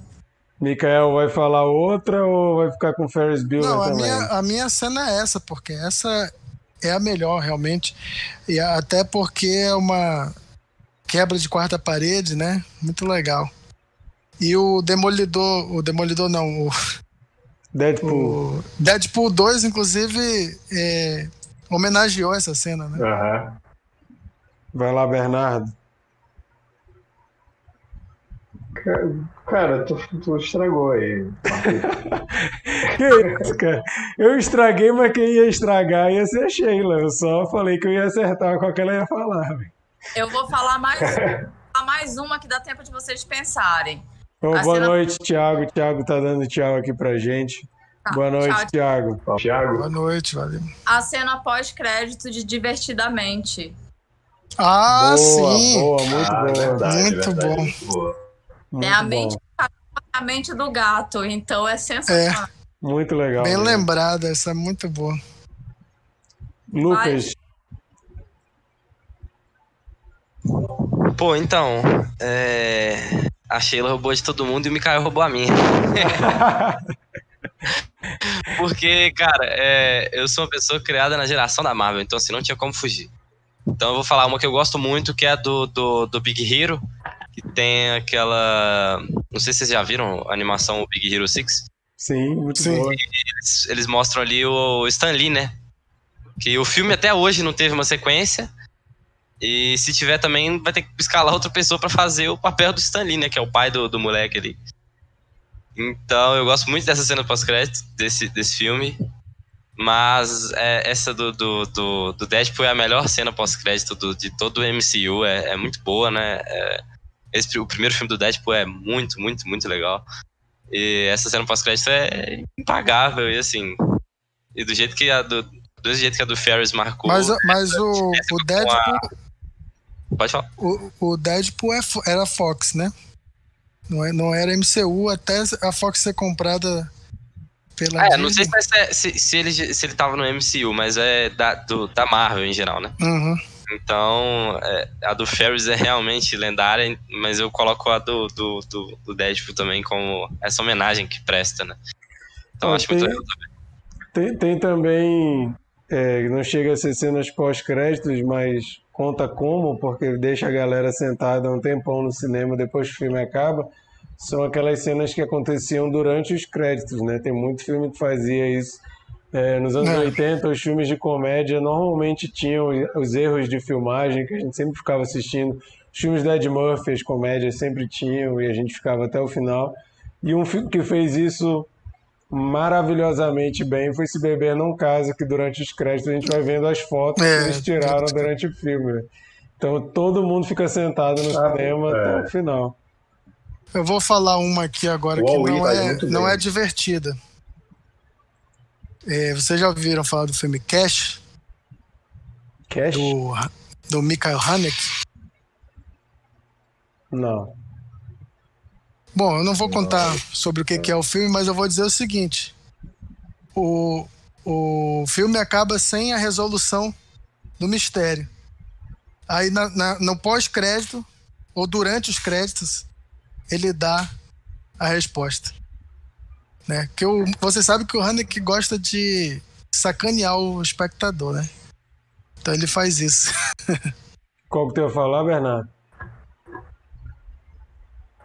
Mikael vai falar outra ou vai ficar com Ferris Bueller Não, a também? minha, a minha cena é essa, porque essa é a melhor, realmente. E até porque é uma quebra de quarta parede, né? Muito legal. E o Demolidor, o Demolidor não, o, Deadpool. o Deadpool 2, inclusive, é, homenageou essa cena, né? Aham. Vai lá, Bernardo. Cara, tu, tu estragou aí. Que isso, cara? Eu estraguei, mas quem ia estragar ia ser a Sheila. Eu só falei que eu ia acertar qual que ela ia falar. velho. Eu vou falar mais, falar mais uma que dá tempo de vocês pensarem. A boa cena- noite, Thiago. Thiago tá dando tchau aqui pra gente. Tá, boa noite, tchau. Thiago. Thiago, Boa noite, valeu. A cena pós-crédito de Divertidamente. Ah, boa, sim! boa, muito Ah, boa. verdade, Muito verdade, bom. muito boa. Muito Tem a mente, a mente do gato, então é sensacional. Muito legal. Bem mesmo. lembrada, essa é muito boa. Lucas, Pô, então, é... a Sheila roubou de todo mundo e o Mikael roubou a minha. Porque, cara, é, eu sou uma pessoa criada na geração da Marvel, então assim, não tinha como fugir. Então eu vou falar uma que eu gosto muito, que é a do, do, do Big Hero, que tem aquela. Não sei se vocês já viram a animação Big Hero 6. Sim, muito Sim. boa. Eles, eles mostram ali o Stan Lee, né? Que o filme até hoje não teve uma sequência. E se tiver também, vai ter que escalar outra pessoa pra fazer o papel do Stan Lee, né? Que é o pai do, do moleque ali. Então eu gosto muito dessa cena pós-crédito desse, desse filme. Mas é, essa do, do, do, do Deadpool é a melhor cena pós-crédito do- de todo o MCU. É, é muito boa, né? É, esse, o primeiro filme do Deadpool é muito, muito, muito legal. E essa cena pós-crédito é impagável. E assim. E do jeito que a do. Do jeito que a do Ferris marcou. Mas, mas o, essa o com Deadpool, Pode falar. o, o Deadpool é era Fox, né? Não, é, não era MCU até a Fox ser comprada pela É, não sei se, se, se ele, se ele tava no MCU, mas é da, do, da Marvel em geral, né? Uhum. Então, é, a do Ferris é realmente lendária, mas eu coloco a do, do, do, do Deadpool também como essa homenagem que presta, né? Então, Ah, acho muito tem- legal também. Tem, tem também. é, não chega a ser cenas pós-créditos, mas conta como, porque deixa a galera sentada um tempão no cinema depois que o filme acaba. São aquelas cenas que aconteciam durante os créditos, né? Tem muito filme que fazia isso. É, nos anos É. 80, os filmes de comédia normalmente tinham os erros de filmagem que a gente sempre ficava assistindo. Os filmes da Ed Murphy, as comédias sempre tinham e a gente ficava até o final. E um filme que fez isso maravilhosamente bem foi Se Beber Não Casa, que durante os créditos a gente vai vendo as fotos É, que eles tiraram durante o filme. né? Então todo mundo fica sentado no Ah, cinema é. até o final. Eu vou falar uma aqui agora O que não é, não é divertida. É, vocês já ouviram falar do filme Cash, Cash? do, do Michael Haneke? Não. Bom, eu não vou contar sobre o que, que é o filme, mas eu vou dizer o seguinte: o, o filme acaba sem a resolução do mistério. Aí na- na- no pós-crédito, ou durante os créditos, ele dá a resposta. Né? Que o, você sabe que o Haneke gosta de sacanear o espectador, né? Então ele faz isso. Qual que tu ia falar, Bernardo?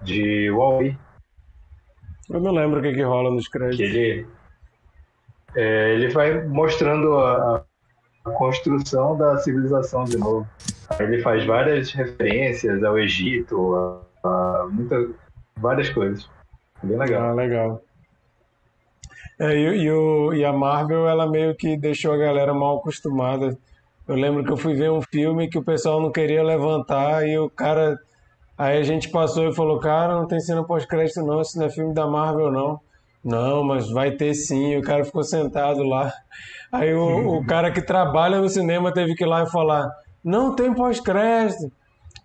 De Wall-E, Eu não lembro o que, que rola nos créditos. ele, é, ele vai mostrando a, a construção da civilização de novo. Aí Ele faz várias referências ao Egito, a, a muita, várias coisas. Bem legal. Ah, legal. É, e, e o- e a Marvel, ela meio que deixou a galera mal acostumada. Eu lembro que eu fui ver um filme que o pessoal não queria levantar e o cara. Aí a gente passou e falou: Cara, não tem cena pós-crédito, não. Isso não é filme da Marvel, não. Não, mas vai ter sim. E o cara ficou sentado lá. Aí o, o cara que trabalha no cinema teve que ir lá e falar: Não tem pós-crédito.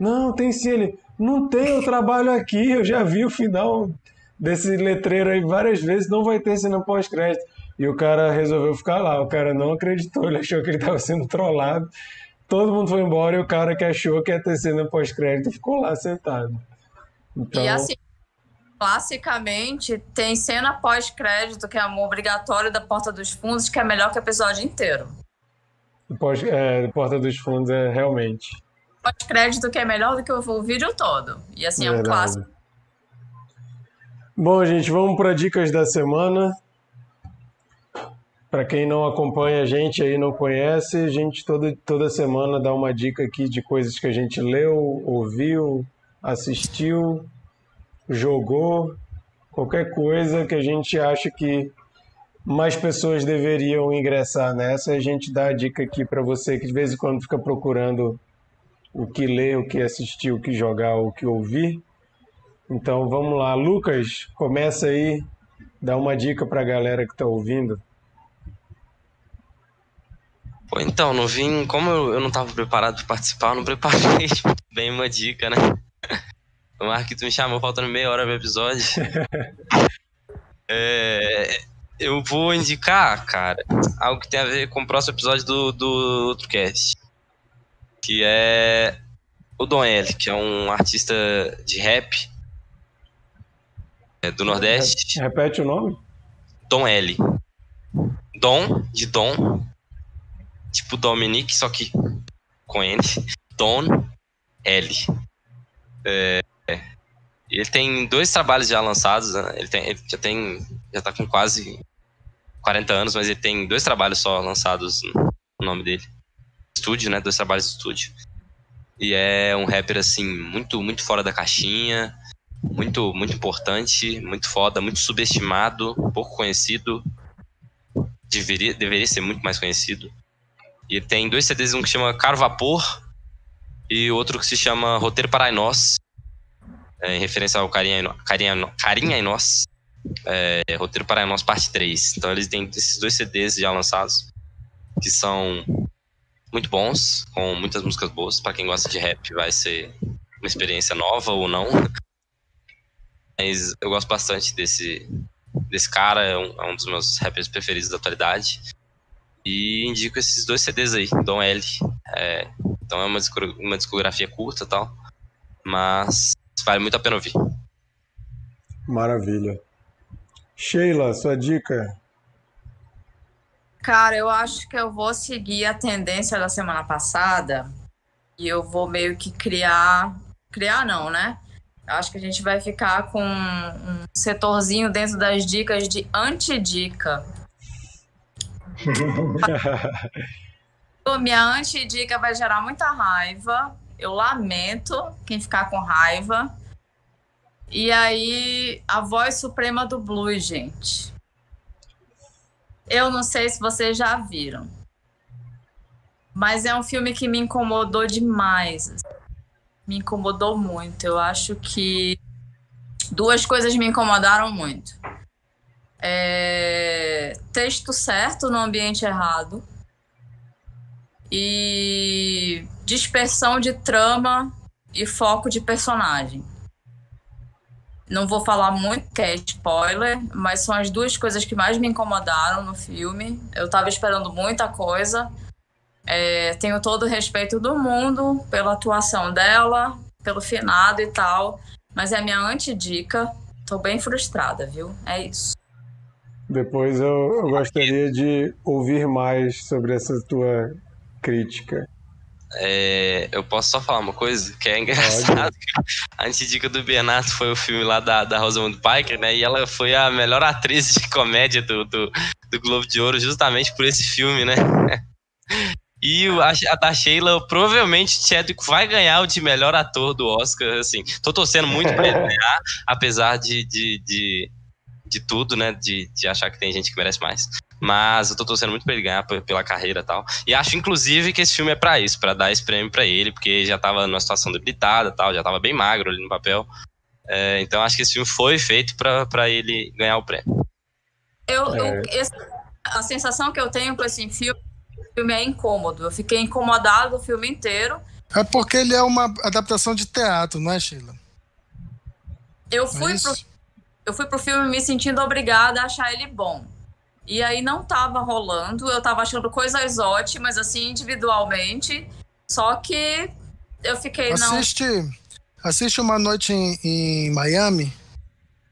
Não, tem sim. Ele, não tem, eu trabalho aqui, eu já vi o final desse letreiro aí várias vezes, não vai ter cena pós-crédito. E o cara resolveu ficar lá, o cara não acreditou, ele achou que ele estava sendo trollado. Todo mundo foi embora e o cara que achou que ia ter cena pós-crédito ficou lá sentado. Então, E assim, classicamente, tem cena pós-crédito, que é um obrigatório da Porta dos Fundos, que é melhor que o episódio inteiro. pós, é, Porta dos Fundos é realmente. Pós-crédito que é melhor do que o, vídeo todo. E assim, é um verdade. clássico. Bom, gente, vamos para dicas da semana. Para quem não acompanha a gente aí, não conhece, a gente toda, toda semana dá uma dica aqui de coisas que a gente leu, ouviu, assistiu, jogou, qualquer coisa que a gente acha que mais pessoas deveriam ingressar nessa. A gente dá a dica aqui para você que de vez em quando fica procurando o que ler, o que assistir, o que jogar, o que ouvir. Então vamos lá, Lucas, começa aí, dá uma dica para a galera que está ouvindo. Pô, então, não vim. Como eu, eu não tava preparado pra participar, eu não preparei muito bem uma dica, né? O Marquito me chamou faltando meia hora pro episódio. É, eu vou indicar, cara, algo que tem a ver com o próximo episódio do, do outro cast. Que é o Don L, que é um artista de rap é, do Nordeste. Repete o nome? Tom L. Dom, de Dom. Tipo Dominic, só que com N. Don L. É, ele tem dois trabalhos já lançados, né? ele, tem, ele já tem. Já tá com quase 40 anos, mas ele tem dois trabalhos só lançados no nome dele. Estúdio, né? Dois trabalhos de estúdio. E é um rapper, assim, muito, muito fora da caixinha, muito, muito importante, muito foda, muito subestimado, pouco conhecido. Deveria, deveria ser muito mais conhecido. E tem dois CDs, um que chama Caro Vapor e outro que se chama Roteiro para Nós, é, em referência ao Carinha, Carinha, Carinha em Nós. É, Roteiro para Nós, parte 3. Então eles têm esses dois CDs já lançados, que são muito bons, com muitas músicas boas. Para quem gosta de rap, vai ser uma experiência nova ou não. Mas eu gosto bastante desse, desse cara, é um, é um dos meus rappers preferidos da atualidade. E indico esses dois CDs aí, Dom L. É, então é uma, uma discografia curta e tal, mas vale muito a pena ouvir. Maravilha. Sheila, sua dica? Cara, eu acho que eu vou seguir a tendência da semana passada e eu vou meio que criar. Criar, não, né? Acho que a gente vai ficar com um setorzinho dentro das dicas de anti-dica. Minha anti-dica vai gerar muita raiva. Eu lamento quem ficar com raiva. E aí, a voz suprema do blues, gente. Eu não sei se vocês já viram. Mas é um filme que me incomodou demais. Me incomodou muito. Eu acho que duas coisas me incomodaram muito. É... Texto certo no ambiente errado e dispersão de trama e foco de personagem. Não vou falar muito, que é spoiler, mas são as duas coisas que mais me incomodaram no filme. Eu estava esperando muita coisa. É, tenho todo o respeito do mundo pela atuação dela, pelo finado e tal, mas é a minha antidica. Tô bem frustrada, viu? É isso. Depois eu, eu gostaria de ouvir mais sobre essa tua crítica. É, eu posso só falar uma coisa que é engraçado. A antidica do Bernardo foi o filme lá da, da Rosamund Pike, né? E ela foi a melhor atriz de comédia do, do, do Globo de Ouro justamente por esse filme, né? E a, a da Sheila, provavelmente Chadwick vai ganhar o de melhor ator do Oscar, assim. Tô torcendo muito pra ele ganhar, apesar de, de, de, de tudo, né? De, de achar que tem gente que merece mais. Mas eu tô torcendo muito pra ele ganhar pela carreira e tal. E acho, inclusive, que esse filme é para isso, para dar esse prêmio para ele, porque já tava numa situação debilitada tal, já tava bem magro ali no papel. É, então acho que esse filme foi feito para ele ganhar o prêmio. Eu, eu é. a sensação que eu tenho com esse filme, filme é incômodo. Eu fiquei incomodado o filme inteiro. É porque ele é uma adaptação de teatro, não é, Sheila? Eu fui, é pro, eu fui pro filme me sentindo obrigada a achar ele bom. E aí não tava rolando, eu tava achando coisas ótimas, assim, individualmente. Só que eu fiquei, assiste, não. Assiste uma noite em, em Miami.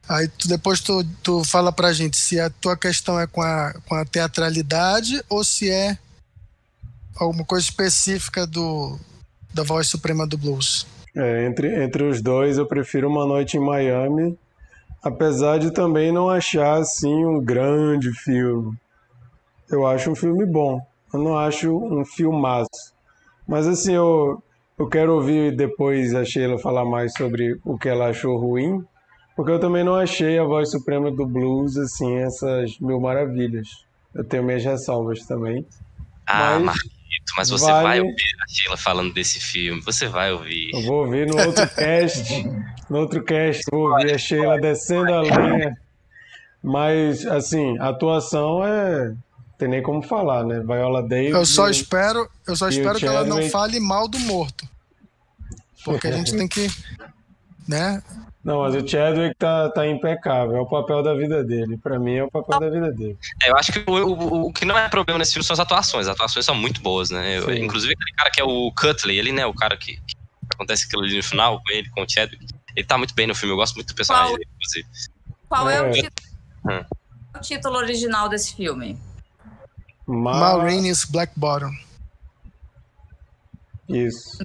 Aí tu, depois tu, tu fala pra gente se a tua questão é com a, com a teatralidade ou se é alguma coisa específica do, da voz suprema do blues. É, entre, entre os dois, eu prefiro uma noite em Miami apesar de também não achar assim um grande filme. Eu acho um filme bom, eu não acho um filmaço. Mas assim, eu, eu quero ouvir depois a Sheila falar mais sobre o que ela achou ruim, porque eu também não achei a voz suprema do blues assim essas mil maravilhas. Eu tenho minhas ressalvas também. Ah, mas mas você vale... vai ouvir a Sheila falando desse filme, você vai ouvir. Eu vou ouvir no outro cast, no outro cast, vou ouvir a Sheila descendo a linha. Mas, assim, a atuação é. Tem nem como falar, né? Viola Davis. Eu só espero, eu só espero que ela não fale mal do morto. Porque a gente tem que. Né? Não, mas o Chadwick tá, tá impecável. É o papel da vida dele. Pra mim, é o papel da vida dele. É, eu acho que o, o, o, que não é problema nesse filme são as atuações. As atuações são muito boas, né? Eu, inclusive, aquele cara que é o Cutley, ele, né? O cara que, que acontece aquilo ali no final com ele, com o Chadwick. Ele tá muito bem no filme. Eu gosto muito do personagem Qual, dele, inclusive. Qual é, é o, título, hum. o título original desse filme? Ma... Maureen's Black Bottom. Isso.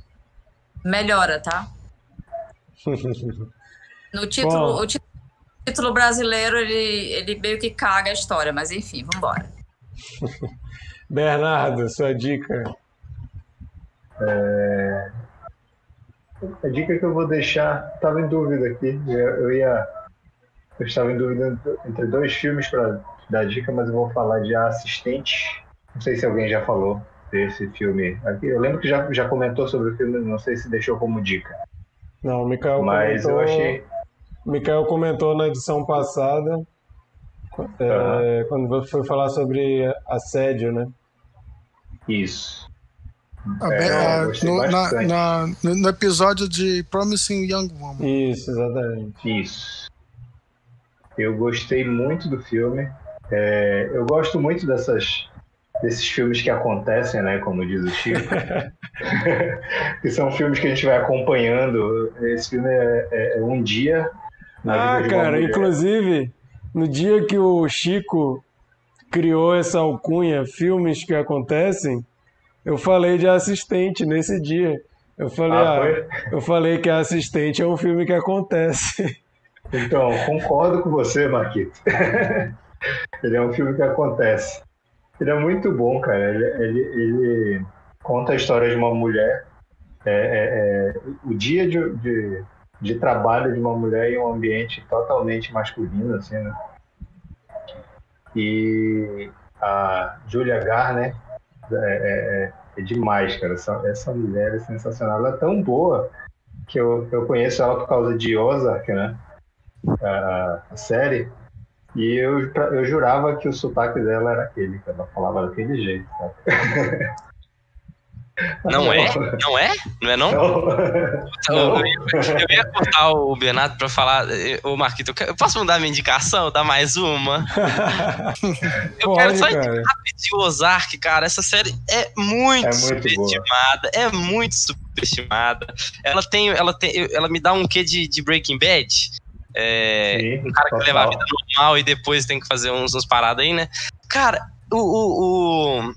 Melhora, tá? No título, Bom. o tí- título brasileiro, ele, ele meio que caga a história, mas enfim, vambora. Bernardo, sua dica. A dica que eu vou deixar, estava em dúvida aqui. Eu, ia. Eu estava em dúvida entre- entre dois filmes para dar dica, mas eu vou falar de A Assistente. Não sei se alguém já falou desse filme aqui. Eu lembro que já, já comentou sobre o filme, não sei se deixou como dica. Não, o Mikael Mas comentou, eu achei. o Mikael comentou na edição passada, é, quando foi falar sobre assédio, né? Isso. A É, Be- eu a- gostei no, na- bastante. na- no- no episódio de Promising Young Woman. Isso, exatamente. Isso. Eu gostei muito do filme. É, eu gosto muito dessas, desses filmes que acontecem, né? Como diz o Chico. que são filmes que a gente vai acompanhando. Esse filme é, é- é um dia. na Ah, cara, inclusive, no dia que o Chico criou essa alcunha, filmes que acontecem, eu falei de assistente nesse dia. Eu falei, Ah, ah, eu falei que assistente é um filme que acontece. Então, concordo com você, Marquito. ele é um filme que acontece. Ele é muito bom, cara. Ele, ele- ele conta a história de uma mulher. É, é- é o dia de, de, de trabalho de uma mulher em um ambiente totalmente masculino, assim, né? E a Julia Garner é, é- é- é demais, cara. Essa, essa mulher é sensacional. Ela é tão boa que eu, eu conheço ela por causa de Ozark, né? a, a série e eu, eu jurava que o sotaque dela era aquele, que ela falava daquele jeito. Não é? Não é? Não é não? Não. Eu, eu ia cortar o Bernardo pra falar. eh, Ô, Marquito, eu quero- posso mudar minha indicação? Dar mais uma? Eu quero Pode, só cara. indicar o Ozark, cara. Essa série é muito, É muito boa. subestimada. É muito subestimada. Ela tem. Ela, tem, ela me dá um quê de, de Breaking Bad. É, Sim, um cara que total. leva a vida normal e depois tem que fazer uns, uns paradas aí, né? Cara, o. o, o,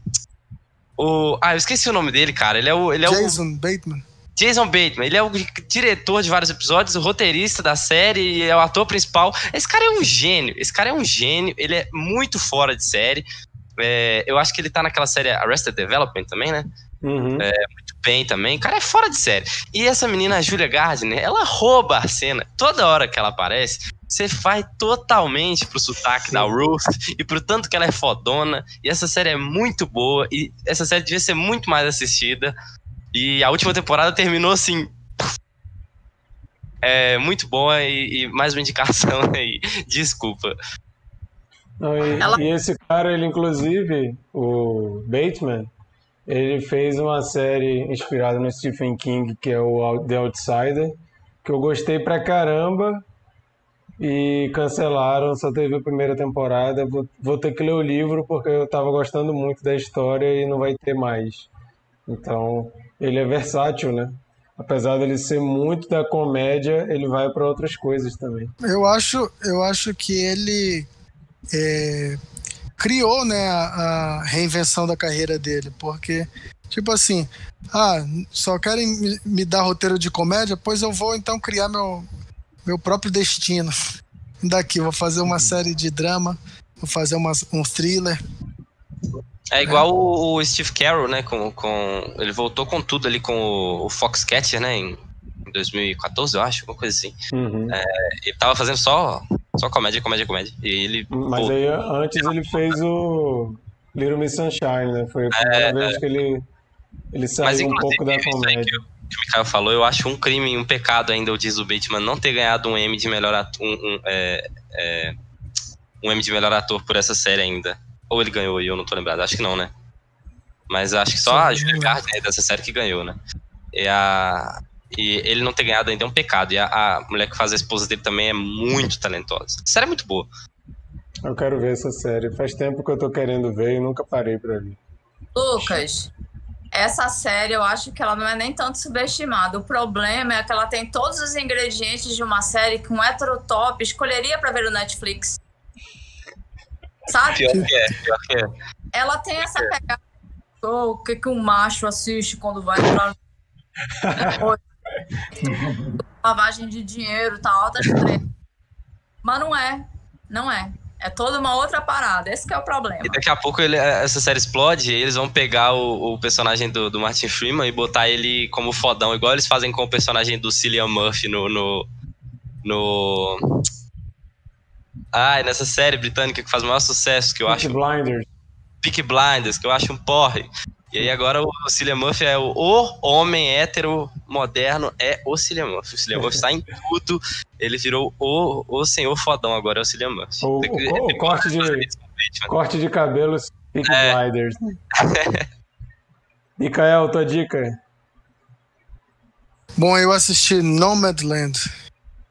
o- ah, eu esqueci o nome dele, cara. Ele é o. Ele é o Jason Bateman. Jason Bateman, ele é o diretor de vários episódios, o roteirista da série, e é o ator principal. Esse cara é um gênio, esse cara é um gênio, ele é muito fora de série. É, eu acho que ele tá naquela série Arrested Development também, né? Uhum. Muito bem também. O cara é fora de série. E essa menina, a Julia Gardner, ela rouba a cena. Toda hora que ela aparece, você vai totalmente pro sotaque da Ruth e pro tanto que ela é fodona. E essa série é muito boa. E essa série devia ser muito mais assistida. E a última temporada terminou assim. É muito boa e, e mais uma indicação aí. Desculpa. Não, e, Ela- e esse cara, ele inclusive, o Bateman, ele fez uma série inspirada no Stephen King, que é o The Outsider, que eu gostei pra caramba e cancelaram, só teve a primeira temporada. Vou, vou ter que ler o livro porque eu tava gostando muito da história e não vai ter mais. Então, ele é versátil, né? Apesar dele ser muito da comédia, ele vai pra outras coisas também. Eu acho, eu acho que ele é, criou né, a, a reinvenção da carreira dele, porque, tipo assim, ah, só querem me dar roteiro de comédia, pois eu vou então criar meu, meu próprio destino. Daqui, vou fazer uma série de drama, vou fazer uma, um thriller. É igual o, o Steve Carroll, né? Com, com, ele voltou com tudo ali com o, o Foxcatcher, né? Em, em 2014, eu acho, alguma coisa assim. Uhum. Ele tava fazendo só, só comédia, comédia, comédia. E ele. Mas pô, aí antes ele fez o Little Miss Sunshine, né? Foi a primeira vez que ele, ele saiu um pouco da comédia. Que, o- que o Mikael falou, eu acho um crime, um pecado ainda, o diz o Bateman, não ter ganhado um M de melhor ator. Um, um, é, é, um M de melhor ator por essa série ainda. Ou ele ganhou e eu não tô lembrado, acho que não, né? Mas acho que só a Julia. Gardner dessa série que ganhou, né? E, a, e ele não ter ganhado ainda é um pecado. E a, a mulher que faz a esposa dele também é muito talentosa. A série é muito boa. Eu quero ver essa série. Faz tempo que eu tô querendo ver e nunca parei pra ver. Lucas, essa série eu acho que ela não é nem tanto subestimada. O problema é que ela tem todos os ingredientes de uma série que um hétero top escolheria pra ver no Netflix. Sabe? Pior que é, pior que é. ela tem essa pegada. Oh, o que, que um macho assiste quando vai entrar lavagem de dinheiro, tá alta treta. Mas não é, não é. É toda uma outra parada. Esse é o problema. E daqui a pouco ele, essa série explode e eles vão pegar o, o personagem do, do, Martin Freeman e botar ele como fodão, igual eles fazem com o personagem do Cillian Murphy no. no, no... Ah, nessa série britânica que faz o maior sucesso, que eu Peaky acho. Blinders. Peaky Blinders, que eu acho um porre. E aí agora o Cillian Murphy é o, o, homem hétero moderno, é o Cillian Murphy. O Cillian Murphy está em tudo. Ele virou o, o senhor fodão agora, é o Cillian Murphy. O, o, o corte, de, corte de cabelos Peaky é. Blinders. Mikael, tua dica? Bom, eu assisti Nomadland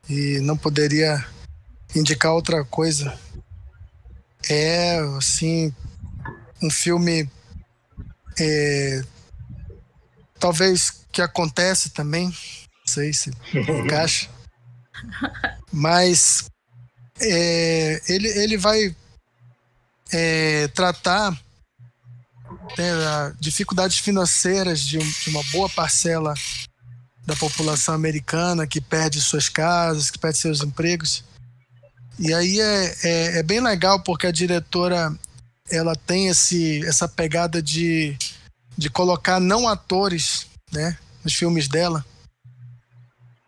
e não poderia indicar outra coisa. É, assim, um filme é, talvez que acontece também, não sei se encaixa, mas é, ele, ele vai é, tratar né, dificuldades financeiras de, de uma boa parcela da população americana que perde suas casas, que perde seus empregos. E aí é, é, é, bem legal porque a diretora ela tem esse, essa pegada de, de colocar não atores né, nos filmes dela.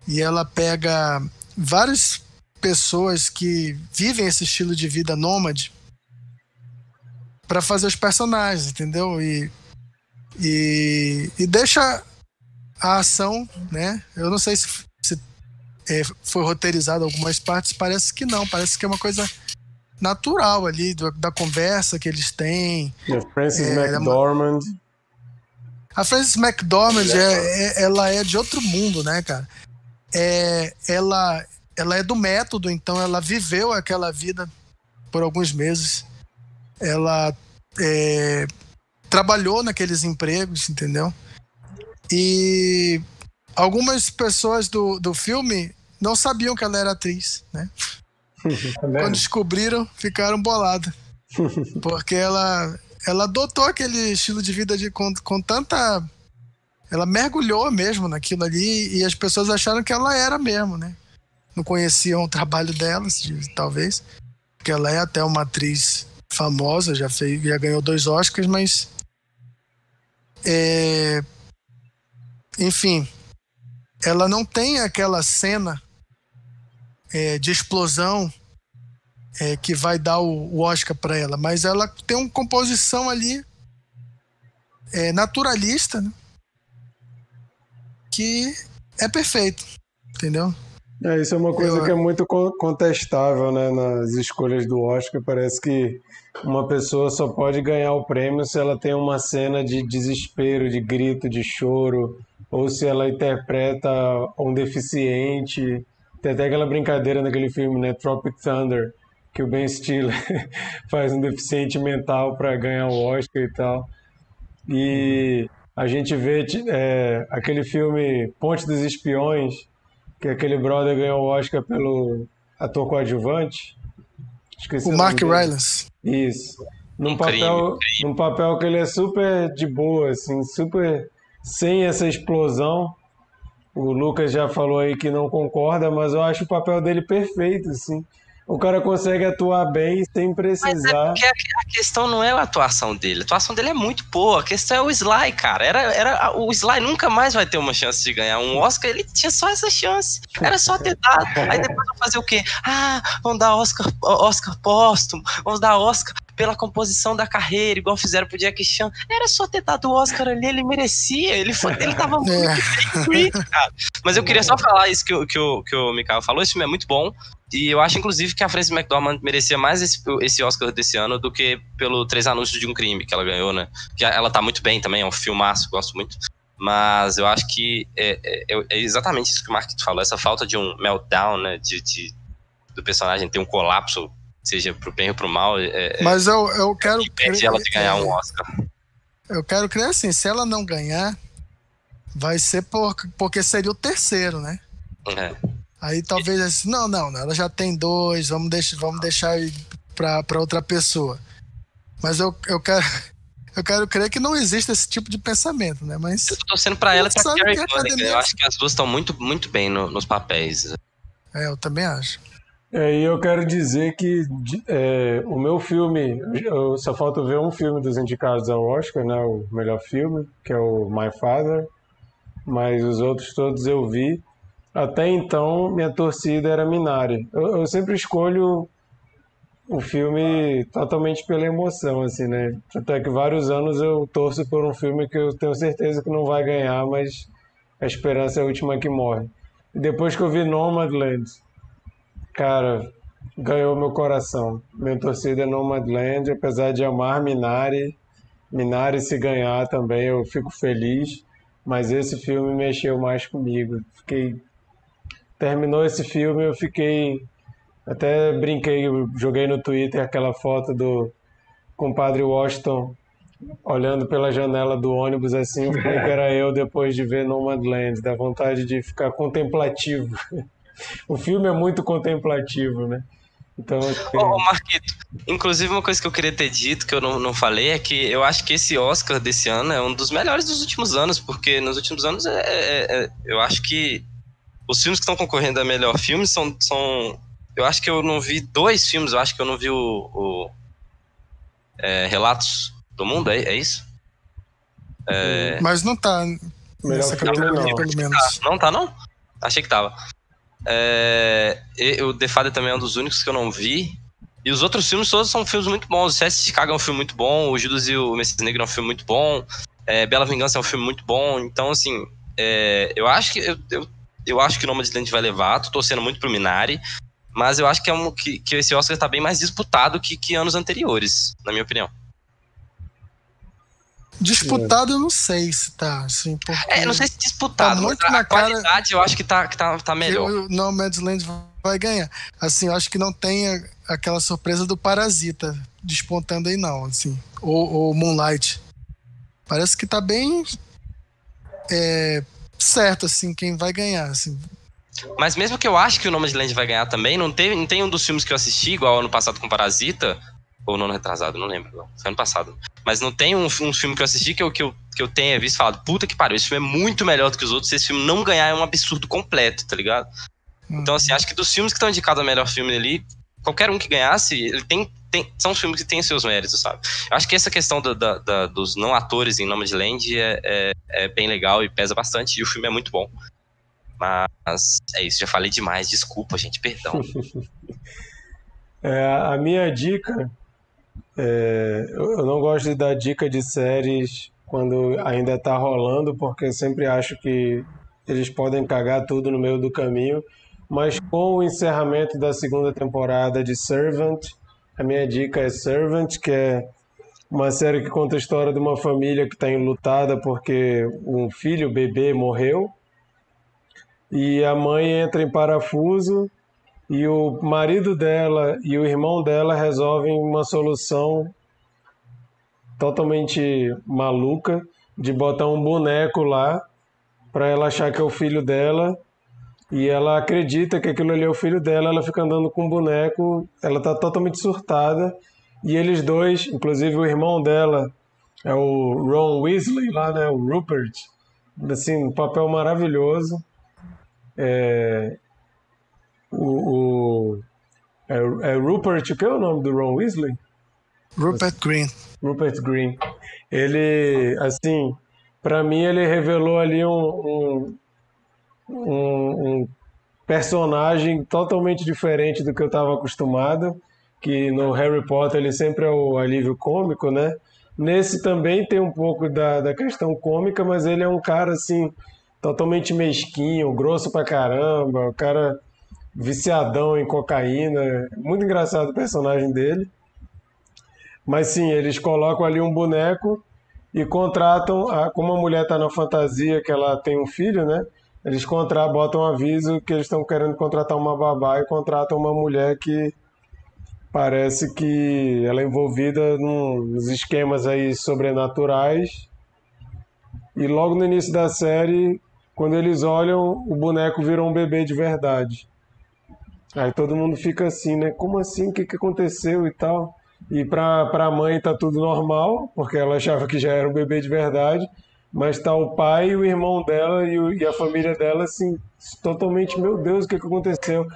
E ela pega várias pessoas que vivem esse estilo de vida nômade para fazer os personagens, entendeu? E, e, e, deixa a ação, né? Eu não sei se, se é, foi roteirizado algumas partes, parece que não, parece que é uma coisa natural ali, do, da conversa que eles têm. A Frances é, McDormand. A Frances McDormand, é, é, ela é de outro mundo, né, cara? É, ela, ela é do método, então ela viveu aquela vida por alguns meses. Ela é, trabalhou naqueles empregos, entendeu? E algumas pessoas do, do filme não sabiam que ela era atriz, né? É Quando descobriram, ficaram bolados. Porque ela, ela adotou aquele estilo de vida de, com, com tanta. Ela mergulhou mesmo naquilo ali e as pessoas acharam que ela era mesmo, né? Não conheciam o trabalho dela, talvez. Porque ela é até uma atriz famosa, já, fez, já ganhou dois Oscars, mas. É, enfim, ela não tem aquela cena é, de explosão é, que vai dar o, Oscar para ela, mas ela tem uma composição ali é, naturalista, né? que é perfeito, entendeu? É, isso é uma coisa Eu... que é muito contestável né, nas escolhas do Oscar. Parece que uma pessoa só pode ganhar o prêmio se ela tem uma cena de desespero, de grito, de choro, ou se ela interpreta um deficiente tem até aquela brincadeira naquele filme, né? Tropic Thunder, que o Ben Stiller faz um deficiente mental para ganhar o Oscar e tal. E a gente vê é, aquele filme Ponte dos Espiões, que aquele brother ganhou o Oscar pelo ator coadjuvante. Esqueci o, Mark Rylance. Isso. Num papel, num papel que ele é super de boa, assim, super sem essa explosão. O Lucas já falou aí que não concorda, mas eu acho o papel dele perfeito, assim. O cara consegue atuar bem sem precisar. Mas é a, questão não é a atuação dele. A atuação dele é muito boa. A questão é o Sly, cara. Era, era, o Sly nunca mais vai ter uma chance de ganhar um Oscar. Ele tinha só essa chance. Era só ter dado. Aí depois vão fazer o quê? Ah, vamos dar Oscar, Oscar póstumo. Vamos dar Oscar pela composição da carreira, igual fizeram pro Jack Chan. Era só ter dado o Oscar ali, ele merecia. Ele, foi, ele tava muito é. bem cara. Mas eu queria só falar isso que, que, o, que o Mikael falou. Esse filme é muito bom. E eu acho, inclusive, que a Frances McDormand merecia mais esse, esse Oscar desse ano do que pelo Três Anúncios de um Crime que ela ganhou, né? Que ela tá muito bem também, é um filmaço, gosto muito. Mas eu acho que é, é, é exatamente isso que o Marquito falou, essa falta de um meltdown, né? De, de do personagem ter um colapso, seja pro bem ou pro mal. É, é Mas eu, eu quero. Impede ela de ganhar um Oscar. Eu quero crer assim, se ela não ganhar, vai ser por, porque seria o terceiro, né? É. Aí talvez assim, não, não, ela já tem dois, vamos deixar, vamos deixar para outra pessoa. Mas eu, eu quero. Eu quero crer que não existe esse tipo de pensamento, né? Mas. Eu tô torcendo pra ela e pra Carrie a Mulligan. Eu acho que as duas estão muito, muito bem no- nos papéis. É, eu também acho. É, e eu quero dizer que é, o meu filme, eu só falta ver um filme dos indicados ao Oscar, né, o melhor filme, que é o My Father, mas os outros todos eu vi. Até então, minha torcida era Minari. Eu, eu sempre escolho o filme totalmente pela emoção, assim, né? Até que vários anos eu torço por um filme que eu tenho certeza que não vai ganhar, mas a esperança é a última que morre. E depois que eu vi Nomadland, Cara, ganhou meu coração. Minha torcida é Nomadland, apesar de amar Minari. Minari se ganhar também, eu fico feliz. Mas esse filme mexeu mais comigo. Fiquei. Terminou esse filme, eu fiquei. Até brinquei, joguei no Twitter aquela foto do compadre Washington olhando pela janela do ônibus assim, que era eu depois de ver Nomadland, dá vontade de ficar contemplativo. O filme é muito contemplativo, né? Então, ô, Marquito, inclusive uma coisa que eu queria ter dito, que eu não, não falei, é que eu acho que esse Oscar desse ano é um dos melhores dos últimos anos, porque nos últimos anos é, é- é- eu acho que os filmes que estão concorrendo a melhor filme são, são. Eu acho que eu não vi dois filmes, eu acho que eu não vi o. o, é, Relatos do Mundo, é, é isso? Mas não tá melhor nessa filme categoria, não. pelo menos. Não tá, não? Achei que tava. É, e- o The Father também é um dos únicos que eu não vi. E os outros filmes todos são filmes muito bons. O de Chicago é um filme muito bom. O Judas e o Messias Negro é um filme muito bom. É, Bela Vingança é um filme muito bom. Então, assim, é, eu acho que eu, eu, eu acho que vai levar. Tô torcendo muito pro Minari. Mas eu acho que, é um, que, que esse Oscar tá bem mais disputado que, que anos anteriores, na minha opinião. Disputado eu não sei se tá, assim, É, não sei se disputado, Tá mas muito a, na a cara- qualidade eu acho que tá, que tá, tá melhor. o Nomadland vai ganhar. Assim, eu acho que não tem aquela surpresa do Parasita despontando aí não, assim, ou, ou Moonlight. Parece que tá bem é, certo, assim, quem vai ganhar, assim. Mas mesmo que eu acho que o Nomadland vai ganhar também, não, teve, não tem um dos filmes que eu assisti, igual ano passado com Parasita, ou no ano retrasado, não lembro, não, foi ano passado. Mas não tem um, um filme que eu assisti que eu, que, eu, que eu tenha visto e falado, puta que pariu, esse filme é muito melhor do que os outros, se esse filme não ganhar é um absurdo completo, tá ligado? Então, assim, acho que dos filmes que estão indicados a melhor filme ali, qualquer um que ganhasse, ele tem, tem, são filmes que têm seus méritos, sabe? Eu acho que essa questão do- da- da- dos não atores em Nomadland é, é, é bem legal e pesa bastante, e o filme é muito bom. Mas é isso, já falei demais, desculpa, gente, perdão. É, a minha dica, é, eu não gosto de dar dica de séries quando ainda está rolando, porque eu sempre acho que eles podem cagar tudo no meio do caminho. Mas com o encerramento da segunda temporada de Servant, a minha dica é Servant, que é uma série que conta a história de uma família que está enlutada porque um filho, bebê, morreu. E a mãe entra em parafuso e o marido dela e o irmão dela resolvem uma solução totalmente maluca de botar um boneco lá para ela achar que é o filho dela e ela acredita que aquilo ali é o filho dela, ela fica andando com o boneco, ela tá totalmente surtada e eles dois, inclusive o irmão dela é o Ron Weasley lá, né, o Rupert, assim, um papel maravilhoso. É, o, o- é, é Rupert, o que é o nome do Ron Weasley? Rupert Green. Rupert Green. Ele, assim, para mim ele revelou ali um, um, um- um personagem totalmente diferente do que eu estava acostumado, que no Harry Potter ele sempre é o alívio cômico, né? Nesse também tem um pouco da, da questão cômica, mas ele é um cara assim totalmente mesquinho, grosso pra caramba, o cara viciadão em cocaína, muito engraçado o personagem dele. Mas sim, eles colocam ali um boneco e contratam, a, como a mulher está na fantasia que ela tem um filho, né? Eles contra, botam um aviso que eles estão querendo contratar uma babá e contratam uma mulher que parece que ela é envolvida num- nos esquemas aí sobrenaturais. E logo no início da série, quando eles olham, o boneco virou um bebê de verdade. Aí todo mundo fica assim, né? Como assim? O que, que aconteceu e tal? E para a mãe tá tudo normal, porque ela achava que já era um bebê de verdade. Mas tá o pai, o irmão dela e, o, e a família dela, assim, totalmente, meu Deus, o que, que aconteceu?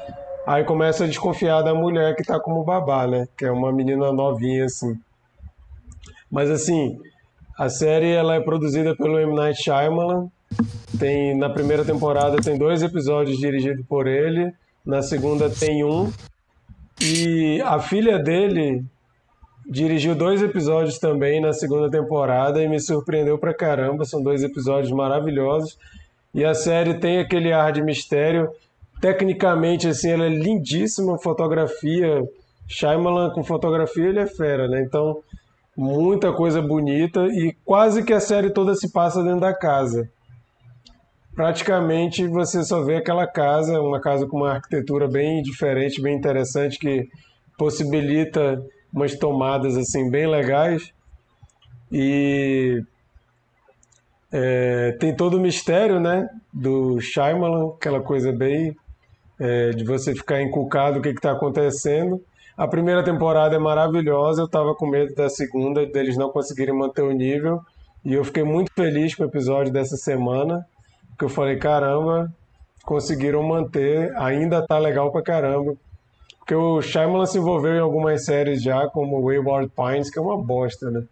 Aí começa a desconfiar da mulher que tá como babá, né? Que é uma menina novinha, assim. Mas, assim, a série ela é produzida pelo M. Night Shyamalan. Tem, na primeira temporada tem dois episódios dirigidos por ele. Na segunda tem um. E a filha dele Dirigiu dois episódios também na segunda temporada e me surpreendeu pra caramba. São dois episódios maravilhosos. E a série tem aquele ar de mistério. Tecnicamente, assim, ela é lindíssima. Fotografia. Shyamalan com fotografia, ele é fera, né? Então, muita coisa bonita e quase que a série toda se passa dentro da casa. Praticamente você só vê aquela casa, uma casa com uma arquitetura bem diferente, bem interessante, que possibilita umas tomadas assim bem legais. E é, tem todo o mistério, né, do Shyamalan, aquela coisa bem é, de você ficar encucado o que está acontecendo. A primeira temporada é maravilhosa, eu estava com medo da segunda, deles não conseguirem manter o nível, e eu fiquei muito feliz com o episódio dessa semana, porque eu falei, caramba, conseguiram manter, ainda tá legal pra caramba. Porque o Shyamalan se envolveu em algumas séries já, como Wayward Pines, que é uma bosta, né?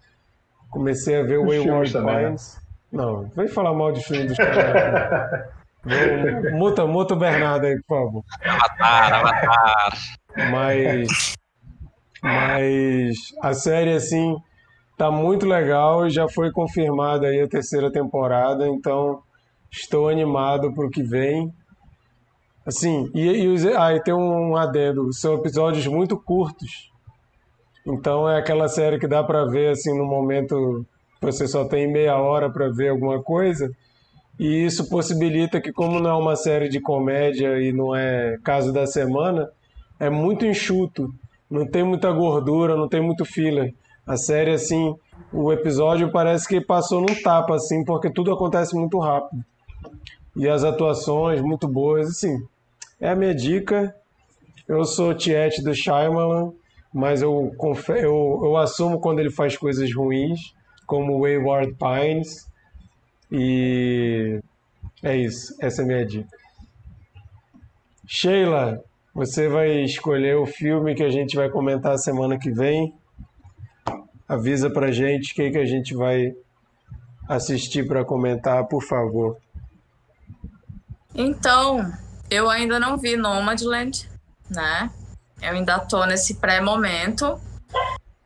Comecei a ver o Wayward né? Pines. Não, vem falar mal de filme do Shyamalan. muta, muta o Bernardo aí, por favor. Avatar, Avatar. Mas, mas a série, assim, tá muito legal e já foi confirmada aí a terceira temporada, então estou animado para o que vem. Assim, e, e, ah, e tem um adendo, são episódios muito curtos. Então é aquela série que dá para ver assim no momento você só tem meia hora para ver alguma coisa. E isso possibilita que como não é uma série de comédia e não é caso da semana, é muito enxuto, não tem muita gordura, não tem muito filler. A série assim, o episódio parece que passou num tapa assim, porque tudo acontece muito rápido. E as atuações muito boas, assim. É a minha dica. Eu sou tiete do Shyamalan, mas eu, eu, eu assumo quando ele faz coisas ruins, como Wayward Pines. E é isso. Essa é a minha dica. Sheila, você vai escolher o filme que a gente vai comentar semana que vem. Avisa pra gente o que, que a gente vai assistir para comentar, por favor. Então, eu ainda não vi Nomadland, né? Eu ainda tô nesse pré-momento.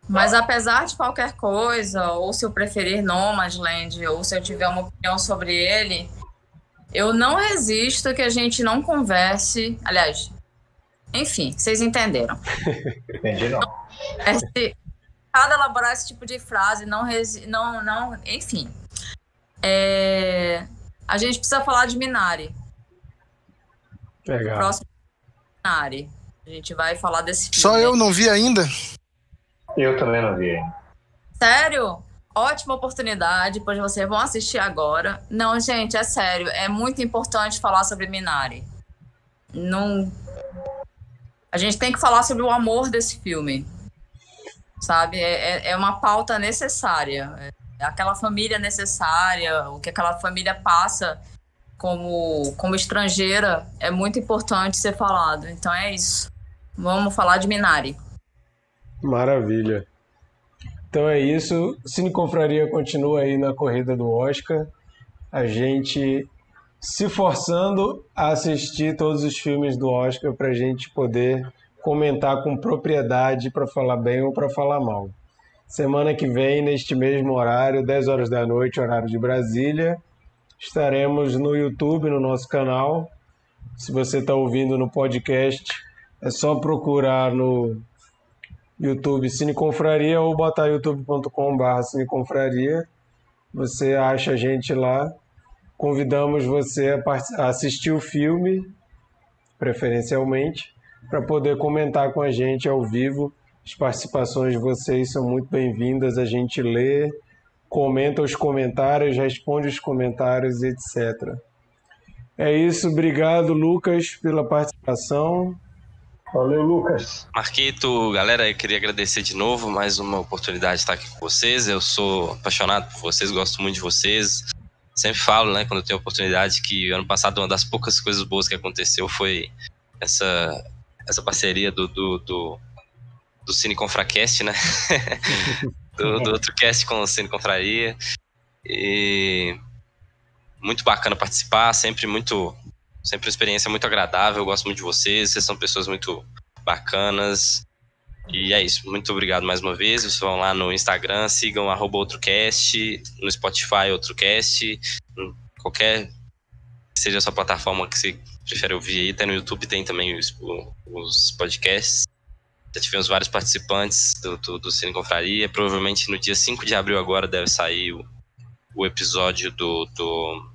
Mas apesar de qualquer coisa, ou se eu preferir Nomadland, ou se eu tiver uma opinião sobre ele, eu não resisto que a gente não converse. Aliás, enfim, vocês entenderam. Entendi, não. Esse, cada elaborar esse tipo de frase, não, resi, não, não enfim. É, a gente precisa falar de Minari. Legal. Próximo Ari. A gente vai falar desse filme. Só eu não vi ainda? Eu também não vi Sério? Ótima oportunidade, pois vocês vão assistir agora. Não, gente, é sério. É muito importante falar sobre Minari. Não... A gente tem que falar sobre o amor desse filme. Sabe? É, é, é uma pauta necessária. É aquela família necessária, o que aquela família passa como, como estrangeira é muito importante ser falado. Então é isso. Vamos falar de Minari. Maravilha. Então é isso. Cine Confraria continua aí na corrida do Oscar. A gente se forçando a assistir todos os filmes do Oscar para a gente poder comentar com propriedade para falar bem ou para falar mal. Semana que vem, neste mesmo horário, 10 horas da noite, horário de Brasília, Estaremos no YouTube, no nosso canal. Se você está ouvindo no podcast, é só procurar no YouTube Cine Confraria ou botar youtube.com.br Cine Confraria. Você acha a gente lá. Convidamos você a assistir o filme, preferencialmente, para poder comentar com a gente ao vivo. As participações de vocês são muito bem-vindas, a gente lê comenta os comentários, responde os comentários, etc. É isso, obrigado Lucas pela participação. Valeu, Lucas. Marquito, galera, eu queria agradecer de novo mais uma oportunidade de estar aqui com vocês. Eu sou apaixonado por vocês, gosto muito de vocês. Sempre falo, né, quando eu tenho oportunidade, que ano passado uma das poucas coisas boas que aconteceu foi essa, essa parceria do, do, do, do Cine Confracast, né? do, do outro cast com o Cine Confraria. E muito bacana participar, sempre muito Sempre uma experiência muito agradável, eu gosto muito de vocês, vocês são pessoas muito bacanas. E é isso, muito obrigado mais uma vez. Vocês vão lá no Instagram, sigam arroba OutroCast, no Spotify OutroCast, qualquer que seja a sua plataforma que você prefere ouvir aí, até no YouTube tem também os, os podcasts. Já tivemos vários participantes do, do, do Cine Confraria. Provavelmente no dia 5 de abril agora deve sair o, o episódio do, do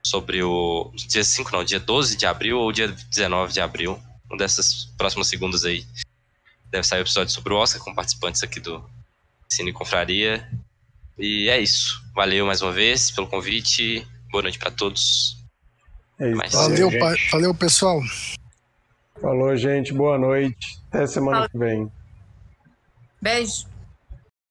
sobre o dia 5, não, dia 12 de abril ou dia 19 de abril. Um dessas próximas segundas aí. Deve sair o episódio sobre o Oscar com participantes aqui do Cine Confraria. E é isso. Valeu mais uma vez pelo convite. Boa noite para todos. É isso. Valeu, valeu, pessoal. Falou, gente. Boa noite. Até semana que vem. Beijo.